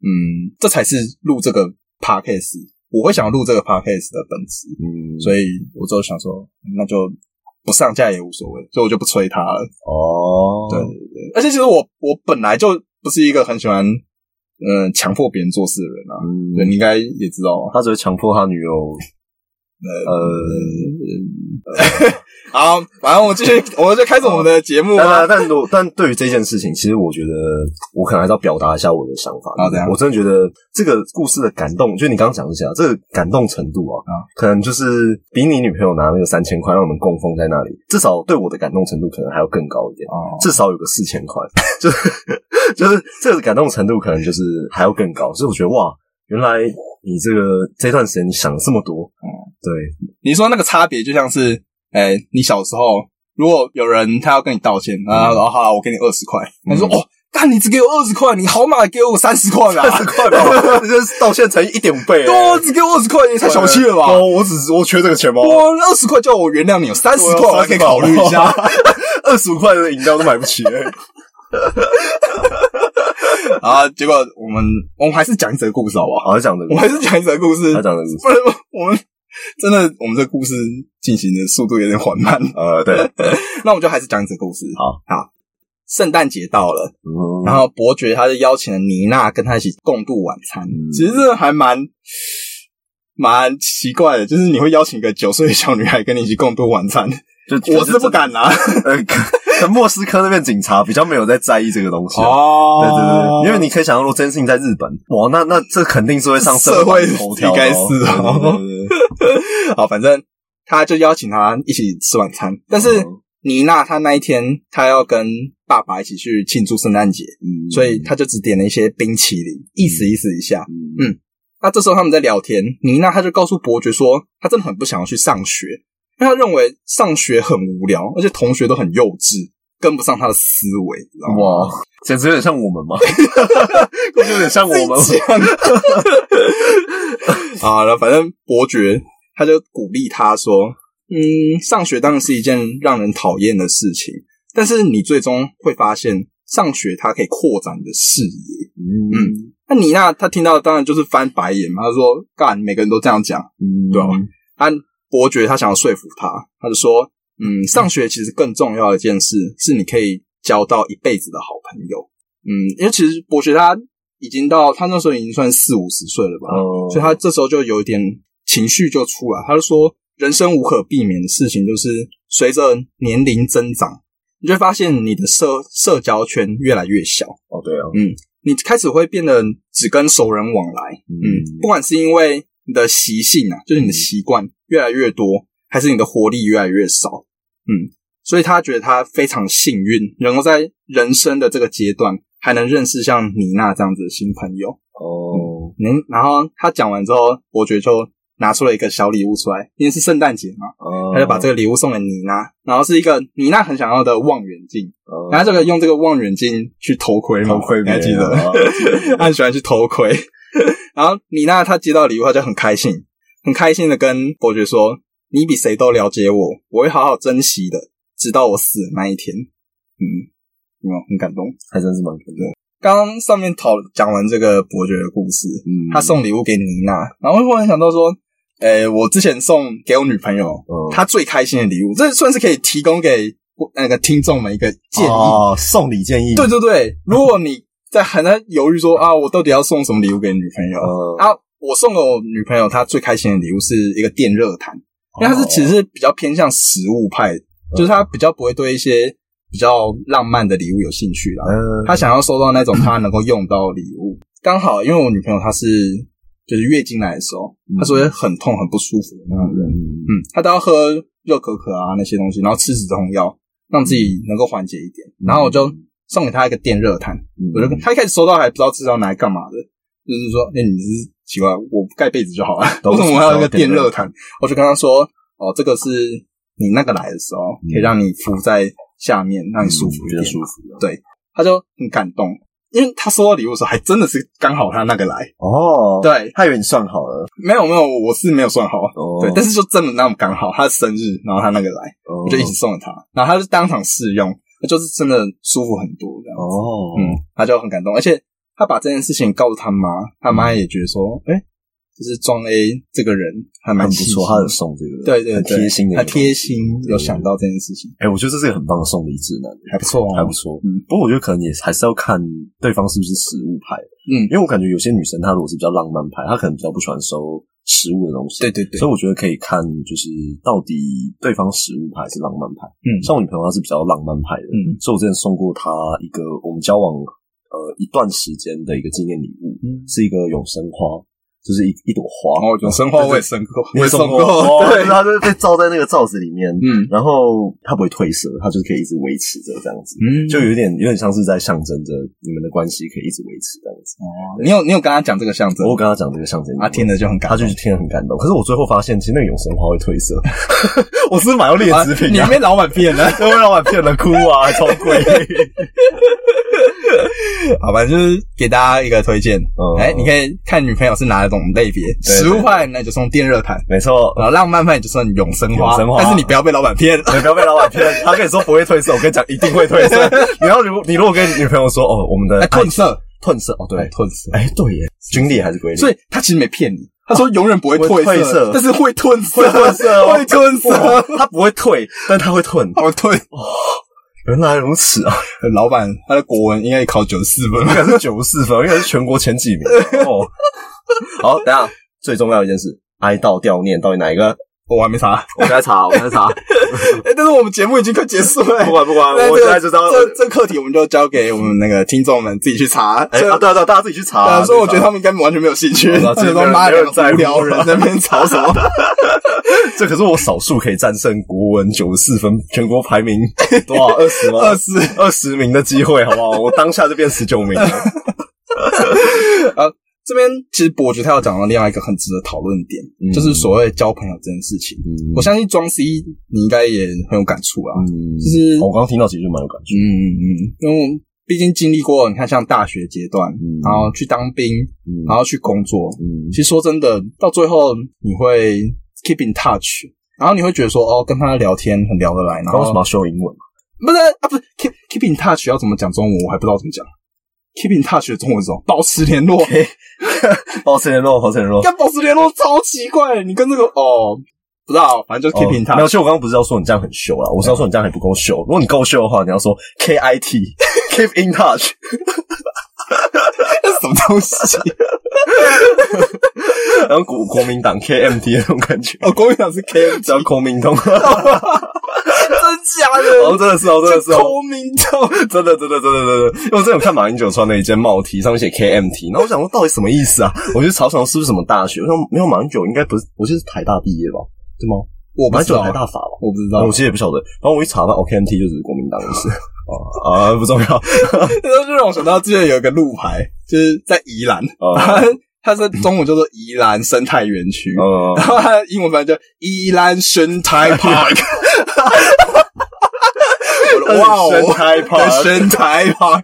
嗯，这才是录这个 podcast，我会想录这个 podcast 的本质，嗯，所以我就想说，那就不上架也无所谓，所以我就不催他了。哦，对对对，而且其实我我本来就不是一个很喜欢嗯强迫别人做事的人啊，嗯，对，你应该也知道。他只会强迫他女友，呃，好，反正我继续，我们就开始我们的节目但啊。但但但对于这件事情，其实我觉得我可能还是要表达一下我的想法。啊怎样我真的觉得这个故事的感动，就你刚刚讲一下，这个感动程度啊，啊可能就是比你女朋友拿那个三千块让我们供奉在那里，至少对我的感动程度可能还要更高一点。哦，至少有个四千块，就是就是这个感动程度可能就是还要更高，所以我觉得哇，原来你这个这段时间你想了这么多，嗯对，你说那个差别就像是，哎、你小时候如果有人他要跟你道歉，啊，然后好了，我给你二十块，他说嗯哦，但你只给我二十块，你好马给我三十块啊，三十块吧，这是道歉乘以一点五倍、欸，多只给我二十块，你太小气了吧？哦，我只是我缺这个钱吗？哇二十块叫我原谅你，三十块我还可以考虑一下。二十五块的饮料都买不起、欸。啊，结果我们我们还是讲一则故事好不好？好，讲这个，我还是讲一则故事，他讲这个，不然我们 真的我们这个故事进行的速度有点缓慢。呃，对，那我们就还是讲一个故事。好，好，圣诞节到了，嗯然后伯爵他就邀请了妮娜跟他一起共度晚餐。嗯其实这还蛮蛮奇怪的，就是你会邀请一个九岁的小女孩跟你一起共度晚餐，就我是不，敢啊。呃，可莫斯科那边警察比较没有在在意这个东西啊。哦对对对，因为你可以想象，如果这件事情在日本，哇，那那这肯定是会上社会版头条的哦，应该是哦对对对对 好，反正他就邀请他一起吃晚餐，但是嗯。妮娜她那一天她要跟爸爸一起去庆祝圣诞节，嗯。所以她就只点了一些冰淇淋，意思意思一下。嗯。嗯那这时候他们在聊天，妮娜她就告诉伯爵说，她真的很不想要去上学，因为她认为上学很无聊，而且同学都很幼稚，跟不上他的思维，你知道吗？哇，简直有点像我们嘛，有点像我们。自己讲 啊，然后反正伯爵他就鼓励他说：“嗯，上学当然是一件让人讨厌的事情，但是你最终会发现，上学它可以扩展你的视野。嗯那妮娜她听到的当然就是翻白眼嘛，她说：‘干，每个人都这样讲。’嗯对啊但伯爵他想要说服他，他就说：‘嗯，上学其实更重要的一件事是你可以交到一辈子的好朋友。’嗯，因为其实伯爵他已经到他那时候已经算四五十岁了吧，哦。所以他这时候就有一点情绪就出来，他就说：人生无可避免的事情就是随着年龄增长，你就会发现你的社社交圈越来越小，哦，对啊，你开始会变得只跟熟人往来，嗯，不管是因为你的习性啊，就是你的习惯越来越多，还是你的活力越来越少，嗯，所以他觉得他非常幸运，能够在人生的这个阶段还能认识像妮娜这样子的新朋友。哦，嗯，然后他讲完之后，伯爵就拿出了一个小礼物出来，因为是圣诞节嘛，哦他就把这个礼物送给妮娜，然后是一个妮娜很想要的望远镜，哦然后这个用这个望远镜去偷窥嘛，偷窥你还记得？啊 他很喜欢去偷窥。然后妮娜她接到礼物，她就很开心，很开心的跟伯爵说：“你比谁都了解我，我会好好珍惜的，直到我死的那一天。”嗯，有没有很感动？还真是蛮感动。刚刚上面讨讲完这个伯爵的故事，嗯他送礼物给妮娜，然后忽然想到说，诶、我之前送给我女朋友，嗯她最开心的礼物，这算是可以提供给那个听众们一个建议。哦，送礼建议，对对对，如果你在还在犹豫说啊，我到底要送什么礼物给女朋友？嗯啊，我送给我女朋友，她最开心的礼物是一个电热毯，因为他是其实是比较偏向实物派，就是他比较不会对一些比较浪漫的礼物有兴趣啦。他，想要收到那种他能够用到的礼物。刚好因为我女朋友她是就是月经来的时候，嗯。她说会很痛很不舒服的那种人，嗯。嗯，她都要喝热可可啊那些东西，然后吃止痛药，让自己能够缓解一点。然后我就送给她一个电热毯，嗯。我就她一开始收到还不知道这是要拿来干嘛的，就是说，哎、你是奇怪，我盖被子就好了，为什么我要一个电热毯？我就跟他说，哦，这个是你那个来的时候，可以让你敷在下面，让你舒服一点，觉得舒服。的对，他就很感动，因为他收到礼物的时候还真的是刚好他那个来。哦，，对，他以为你算好了。没有没有，我是没有算好，哦。哦，对，但是就真的那么刚好，他的生日，然后他那个来，哦我就一直送了他，然后他就当场试用，那就是真的舒服很多这样子。哦，嗯，他就很感动，而且他把这件事情告诉他妈，他妈也觉得说，哎、就是庄 A 这个人还蛮不错，他有送这个，很对对对，贴心的，他贴心有想到这件事情，哎、我觉得这是一个很棒的送礼指南，还不错哦，还不错。嗯。不过我觉得可能也还是要看对方是不是食物派，嗯，因为我感觉有些女生她如果是比较浪漫派，她可能比较不喜欢收食物的东西。对对对。所以我觉得可以看就是到底对方食物派还是浪漫派。嗯。像我女朋友她是比较浪漫派的，嗯。所以我之前送过她一个我们交往呃一段时间的一个纪念礼物，嗯是一个永生花，就是一一朵花。哦，永生花我也生过，我也生过，对，它就是被罩在那个罩子里面，嗯然后它不会褪色，它就是可以一直维持着这样子，嗯，就有点有点像是在象征着你们的关系可以一直维持这样子。哦，你有你有跟他讲这个象征，我跟他讲这个象征，他听了就很感他就是听得很感动。可是我最后发现，其实那个永生花会褪色，我是不是买到劣啊质品啊？你被老板骗了。都被老板骗了，哭啊，超贵。好吧，就是给大家一个推荐，嗯哎、你可以看女朋友是哪种类别，对食物派那就送电热毯，没错，然后浪漫派就送永生花，永生花。但是你不要被老板骗。你不要被老板骗，他跟你说不会褪色，我跟你讲一定会褪色。你要如你如果跟女朋友说哦，我们的哎，褪色，褪色哦，对，褪色，哎对耶，军力还是归零，所以他其实没骗你，他说永远不会会褪褪色。但是会褪色，会褪色哦。会褪色，哇他不会退，但他会褪。他会褪。原来如此啊！老板他的国文应该也考九十四分应，该是九十四分，应该是全国前几名 哦。好，等一下最重要的一件事，哀悼悼念到底哪一个？我还没查。我在查，我在查，哎，但是我们节目已经快结束了，不管不管，我现在就知道。这这课题我们就交给我们那个听众们自己去查。对啊对啊，大家自己去查所以我觉得他们应该完全没有兴趣，我知道这说其实没有妈两个没有人在乎无聊人 在那边吵什么？查 这可是我少数可以战胜国文九十四分全国排名多少二十吗？二十二十名的机会，好不好？我当下就变十九名了。这边其实伯爵他要讲到另外一个很值得讨论的点，嗯就是所谓交朋友这件事情。嗯我相信庄 C 你应该也很有感触啊。嗯就是我刚刚听到其实就蛮有感触。嗯嗯嗯，因为毕竟经历过，你看像大学阶段，嗯然后去当兵，嗯然后去工作，嗯其实说真的，到最后你会 keep in touch，然后你会觉得说，哦，跟他聊天很聊得来，然后那为什么要修英文？不是啊，不是 keep keep in touch 要怎么讲中文，我还不知道怎么讲。Keep in touch 的中文是什么？保持联络，保持联络，保持联络。跟保持联络超奇怪，你跟这个哦，不知道，反正就是 keep in 哦没有，touch。没有其实我刚刚不是要说你这样很秀啦，我是要说你这样还不够秀。如果你够秀的话，你要说 K I T keep in touch，东西？然后国国民党 K M T 那种感觉，哦，国民党是 K，只要国民通，真假的？哦，真的是哦，真的是哦，国民党。真的，真的，真的，真的，因为我之前有看马英九穿的一件帽 T，上面写 KMT，然后我想说到底什么意思啊？我就朝想是不是什么大学？我想没有，马英九应该不是，我记得是台大毕业吧？对吗？马英九我不知道，台大法吧？我不知道我。其实也不晓得，然后我一查到 OKMT 就只是国民党的事啊啊，不重要。这就让我想到之前有一个路牌，就是在宜兰，啊，它是中文叫做宜兰生态园区，呃 然后它的英文版叫宜兰生态 Park。哇哦，生态 park 生态 Park，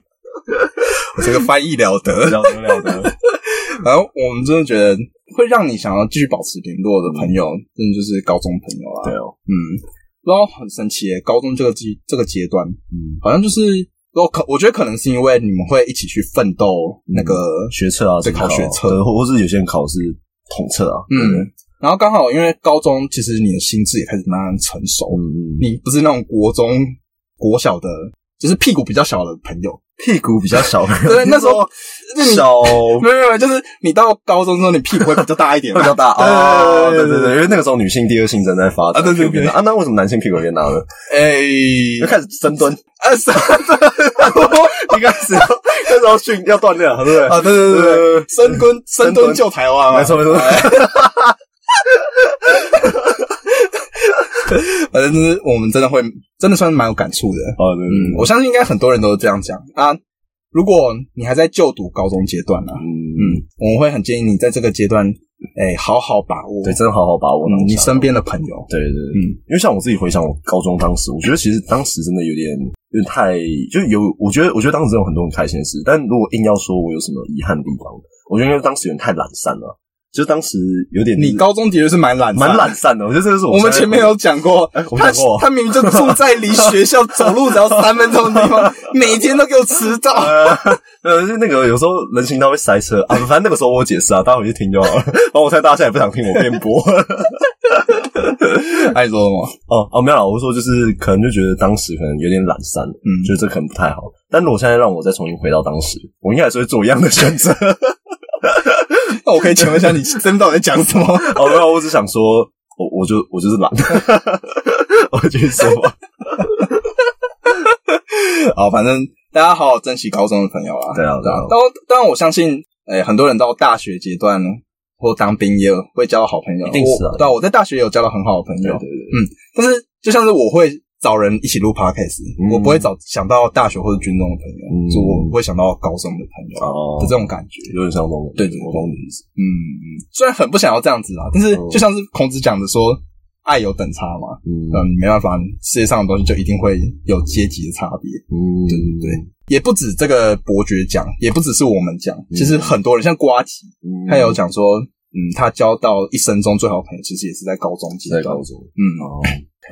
我这个翻译了得。了得了得，然后我们真的觉得会让你想要继续保持联络的朋友，真的就是高中朋友啦。对哦，嗯，然后很神奇耶，高中这个阶这个阶段，嗯，好像就是，我可我觉得可能是因为你们会一起去奋斗那个学测啊，对考学测。或或是有些人考是统测啊，嗯，然后刚好因为高中其实你的心智也开始慢慢成熟，嗯嗯，你不是那种国中、国小的，就是屁股比较小的朋友。屁股比较小，对，那时候小。没有没有，就是你到高中之后，你屁股会比较大一点，会 比较大啊，对对对因为那个时候女性第二性正在发展啊对对对。啊，那为什么男性屁股会变大呢？哎，就开始深蹲，啊深蹲，一开始要那时候训要锻炼了，对不对？啊对对对对，深蹲深蹲救台湾嘛，没错没错。哎 反正就是我们真的会，真的算是蛮有感触的。哦，对嗯，我相信应该很多人都是这样讲。啊。如果你还在就读高中阶段呢、啊，嗯。嗯，我们会很建议你在这个阶段，哎、好好把握，对，真的好好把握你身边的朋友，对对对，嗯。因为像我自己回想我高中当时，我觉得其实当时真的有点有点太，就有我觉得我觉得当时真的有很多很开心的事，但如果硬要说我有什么遗憾的地方，我觉得因为当时有点太懒散了，就是当时有点你高中的确是蛮懒散蛮懒散的，我觉得这个是我们前面有讲过，他我讲过他明明就住在离学校走路只要三分钟的地方，每天都给我迟到。呃，呃，就那个有时候人行道会塞车啊，反正那个时候我解释啊，大家回去听就好了。然后我猜大家现在也不想听我辩驳。爱说什么？哦哦，没有啦，我是说就是可能就觉得当时可能有点懒散，嗯觉得这可能不太好。但如果现在让我再重新回到当时，我应该还是会做一样的选择。那我可以请问一下，你真到底在讲什么？哦，没有，我只想说，我我就我就是懒，我继续说吧。好，反正大家好好珍惜高中的朋友啊。对啊对啊当当然，我相信，诶、很多人到大学阶段或当兵也有会交到好朋友，一定是啊我对啊，我在大学也有交到很好的朋友。对对对，但是就像是我会找人一起录 podcast，、嗯。我不会找想到大学或者军中的朋友，嗯。就我不会想到高中的朋友哦。的这种感觉。有点像那种，对对对。我懂你意思。嗯，虽然很不想要这样子啦，但是嗯。就像是孔子讲的说，爱有等差嘛。嗯。嗯，没办法，世界上的东西就一定会有阶级的差别。嗯，对对对，也不止这个伯爵讲，也不只是我们讲，其实很多人像瓜吉，嗯。他有讲说，嗯，他交到一生中最好的朋友，其实也是在高中阶段。在高中嗯，哦，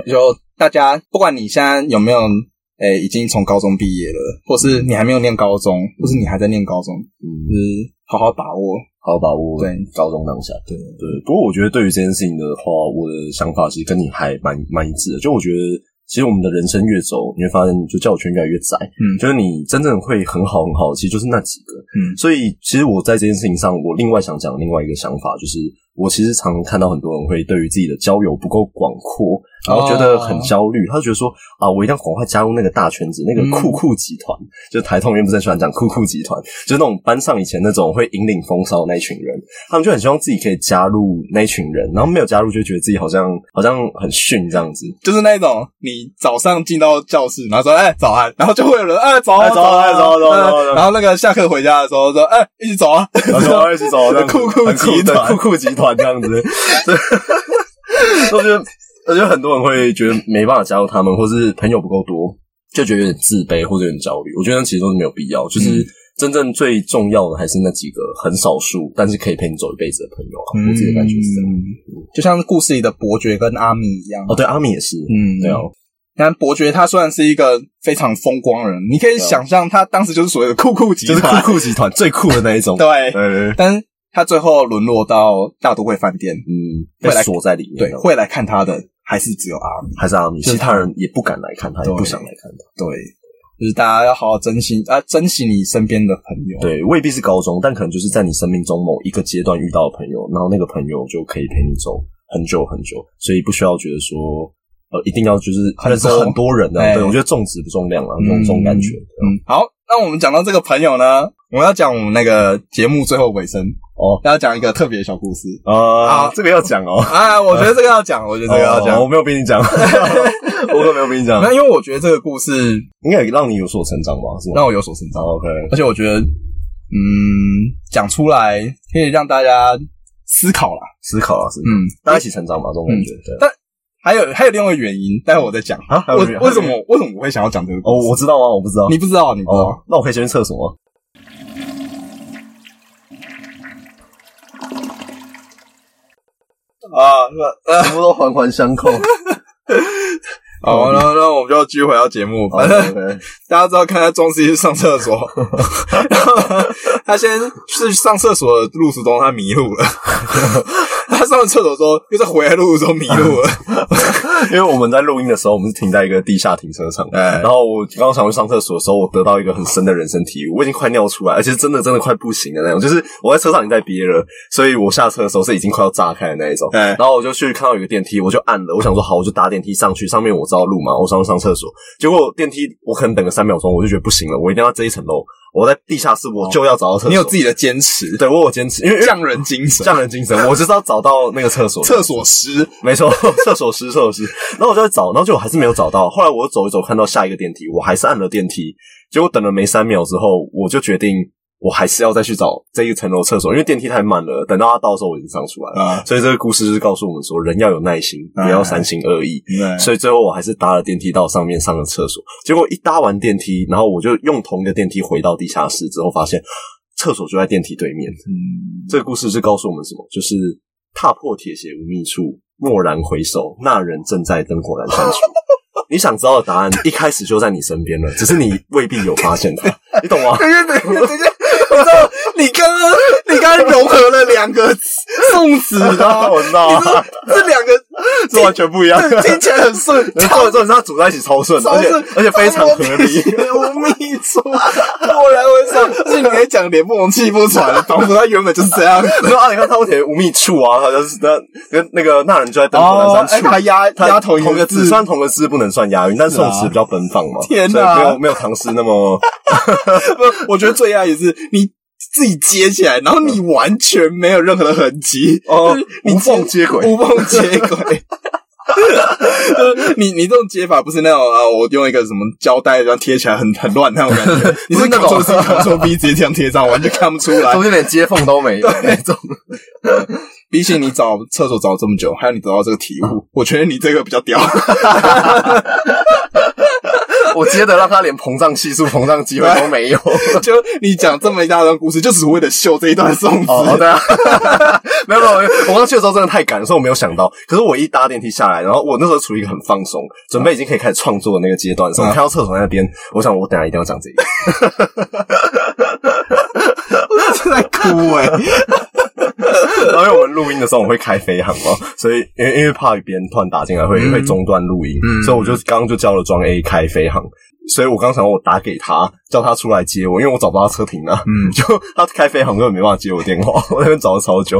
就大家不管你现在有没有，诶、已经从高中毕业了，或是你还没有念高中，或是你还在念高中，就嗯，是好好把握。好好把握对高中当下。对对，不过我觉得对于这件事情的话，我的想法其实跟你还蛮蛮一致的。就我觉得，其实我们的人生越走，你会发现，就交友圈越来越窄。嗯就是你真正会很好很好的，其实就是那几个。嗯所以，其实我在这件事情上，我另外想讲另外一个想法，就是我其实常看到很多人会对于自己的交友不够广阔，然后觉得很焦虑。他就觉得说啊，我一定要赶快加入那个大圈子，那个嗯酷酷集团。就台通原不是很喜欢讲酷酷集团，就是那种班上以前那种会引领风骚的那一群人，他们就很希望自己可以加入那一群人，然后没有加入就觉得自己好像好像很逊这样子。就是那种你早上进到教室，然后说哎早安，然后就会有人哎早安哎早安安早安早安早 安嗯然后那个下课回家的时候说哎一起走啊，然后就 一起走，酷酷集团酷酷集团这样子。对，我觉得，我觉得很多人会觉得没办法加入他们，或是朋友不够多，就觉得有点自卑或者有点焦虑。我觉得其实都是没有必要，就是真正最重要的还是那几个很少数，但是可以陪你走一辈子的朋友啊。我自己的感觉是这样。嗯，就像故事里的伯爵跟阿米一样。哦，对，阿米也是，嗯，对哦，但伯爵他虽然是一个非常风光的人，你可以想象他当时就是所谓的酷酷集就是团，酷酷集团最酷的那一种。对，对对，但是他最后沦落到大都会饭店，嗯，会来被锁在里面。对，会来看他的还是只有阿米，还是阿米，其他人也不敢来看他，也不想来看他。对，就是大家要好好珍惜啊，珍惜你身边的朋友，，对，未必是高中，但可能就是在你生命中某一个阶段遇到的朋友，然后那个朋友就可以陪你走很久很久，所以不需要觉得说，呃，一定要就是很多认识很多人的。哎对，我觉得重质不重量啊，这种这种感觉。嗯，好，那我们讲到这个朋友呢，我们要讲我们那个节目最后尾声哦，要讲一个特别的小故事啊好，这个要讲哦，啊，我觉得这个要讲，我觉得这个要讲哦，我没有逼你讲，我可没有逼你讲，那因为我觉得这个故事应该也让你有所成长吧？是吗？让我有所成长，OK，而且我觉得，嗯，讲出来可以让大家思考啦。思考啦，是，嗯，大家一起成长吧，这种感觉。对但还有还有另外一个原因，待会我再讲啊还有为什么为什么我会想要讲这个故哦，我知道啊，我不知道。你不知道，你不知道。哦，那我可以先去厕所吗？啊，全部都环环相扣。好，那那我们就继续回到节目。反正 大家知道，看他庄司机去上厕所，然后呢他先是上厕所的路途中他迷路了，他上完厕所之后又在回来路途中迷路了。因为我们在录音的时候，我们是停在一个地下停车场。哎然后我刚刚想去上厕所的时候，我得到一个很深的人生体悟，我已经快尿出来，而且真的真的快不行的那种。就是我在车上已经在憋了，所以我下车的时候是已经快要炸开的那一种。哎然后我就去看到有个电梯，我就按了，我想说好，我就搭电梯上去，上面我知道路嘛，我上去上厕所。结果电梯我可能等个三秒钟，我就觉得不行了，我一定要这一层楼，我在地下室我就要找到厕所。你有自己的坚持，对我有坚持，因为匠人精神，匠人精神，我就是要找到那个厕所。厕所师。没错，厕所师，厕所师。然后我就在找，然后结果还是没有找到。后来我走一走，看到下一个电梯，我还是按了电梯。结果等了没三秒之后，我就决定，我还是要再去找这一层楼厕所，因为电梯太慢了。等到他到的时候，我已经上出来了。啊，所以这个故事就是告诉我们说，人要有耐心，不要三心二意。对所以最后我还是搭了电梯到上面上了厕所。结果一搭完电梯，然后我就用同一个电梯回到地下室之后，发现厕所就在电梯对面。嗯，这个故事是告诉我们什么？就是踏破铁鞋无觅处，蓦然回首，那人正在灯火阑珊处。你想知道的答案一开始就在你身边了，只是你未必有发现它，你懂吗？等一下，等一下，等一下，你知道你刚刚你刚刚融合了两个宋词，你知道吗？我知道啊这两个 是完全不一样。这听起来很顺，重点重点是它组在一起超顺，而且而且非常合理。无秘处，果然回首，而且你还讲脸 不红气不喘的，仿佛他原本就是这样说啊，你看踏破铁鞋无觅处啊，他就是那跟那个那人就在灯火阑珊处。哎他压它压头同个字，虽然同个字不能算押韵，但宋词比较奔放嘛。天哪所以没有没有唐诗那么不，我觉得最压也是你自己接起来，然后你完全没有任何的痕迹，哦你无缝接轨无缝接轨。就 是你你这种接法不是那种啊，我用一个什么胶带这样贴起来很很乱那种感觉，你是那种 Ctrl C Ctrl V 直接这样贴上，完全看不出来中。间连接缝都没有 那种。比起你找厕所找这么久，还有你得到这个体悟，我觉得你这个比较屌。我接的让他连膨胀系数、膨胀机会 都没有。就你讲这么一大段故事，就只是为了秀这一段宋词。哦，对啊，没有没有，我刚去的时候真的太赶，所以我没有想到。可是我一搭电梯下来，然后我那时候处于一个很放松，准备已经可以开始创作的那个阶段的时候，我看到厕所那边，我想我等一下一定要讲这个。在哭哎、然后因为我们录音的时候我们会开飞行嘛，所以因为因为怕别人突然打进来会、嗯会中断录音，嗯所以我就刚刚就叫了装 A 开飞航。所以我刚想我打给他，叫他出来接我，因为我找不到车停了。嗯 就他开飞航根本没办法接我电话，我那边找了超久。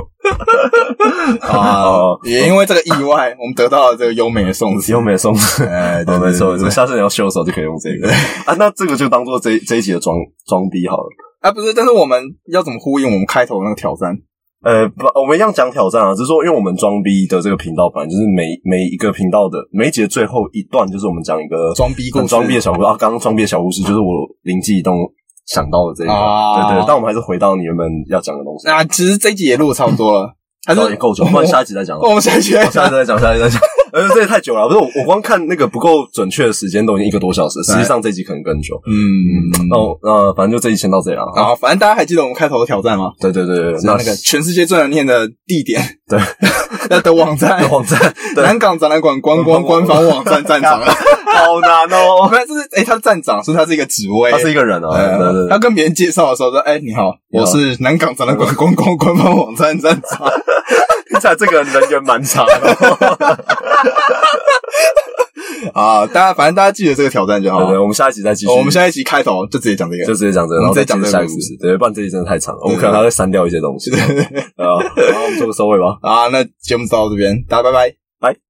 啊哦，也因为这个意外，我们得到了这个优美的宋词。又没送，哎，对哦，没错，没错。下次你要修的时候就可以用这个啊。那这个就当做这这一集的装装逼好了。啊，不是，但是我们要怎么呼应我们开头的那个挑战？呃，不，我们一样讲挑战啊，只是说，因为我们装逼的这个频道本来就是每每一个频道的每一集的最后一段，就是我们讲一个装逼故事很装逼的小故事啊。刚刚装逼的小故事就是我灵机一动想到的这个，啊对对。但我们还是回到你原本要讲的东西，啊，其实这一集也录的差不多了，还是也够久，不然下一集再讲啊。我们下一集再讲下一集再讲，下一集再讲。呃，这也太久了，不是我，我光看那个不够准确的时间都已经一个多小时，实际上这集可能更久。嗯，那我呃，反正就这一集先到这里啊。反正大家还记得我们开头的挑战吗？对对对对，是那个全世界最难念的地点对 的的网站，网站南港展览馆观光官方网站站长。好难哦。不是，这是哎，他是站长，所以他是一个职位，他是一个人啊，呃对对对，他跟别人介绍的时候说：“哎，你好，我是南港展览馆观光官方网站站长。听起来这个人人缘蛮差的。” 啊，大家反正大家记得这个挑战就好对对，了。我们下一集再继续。哦我们下一集开头就直接讲这个，就直接讲这个，然后再讲下一个故事。对，不然这集真的太长了，我们可能还会删掉一些东西。啊，然后我们做个收尾吧。啊，那节目就到这边，大家拜拜。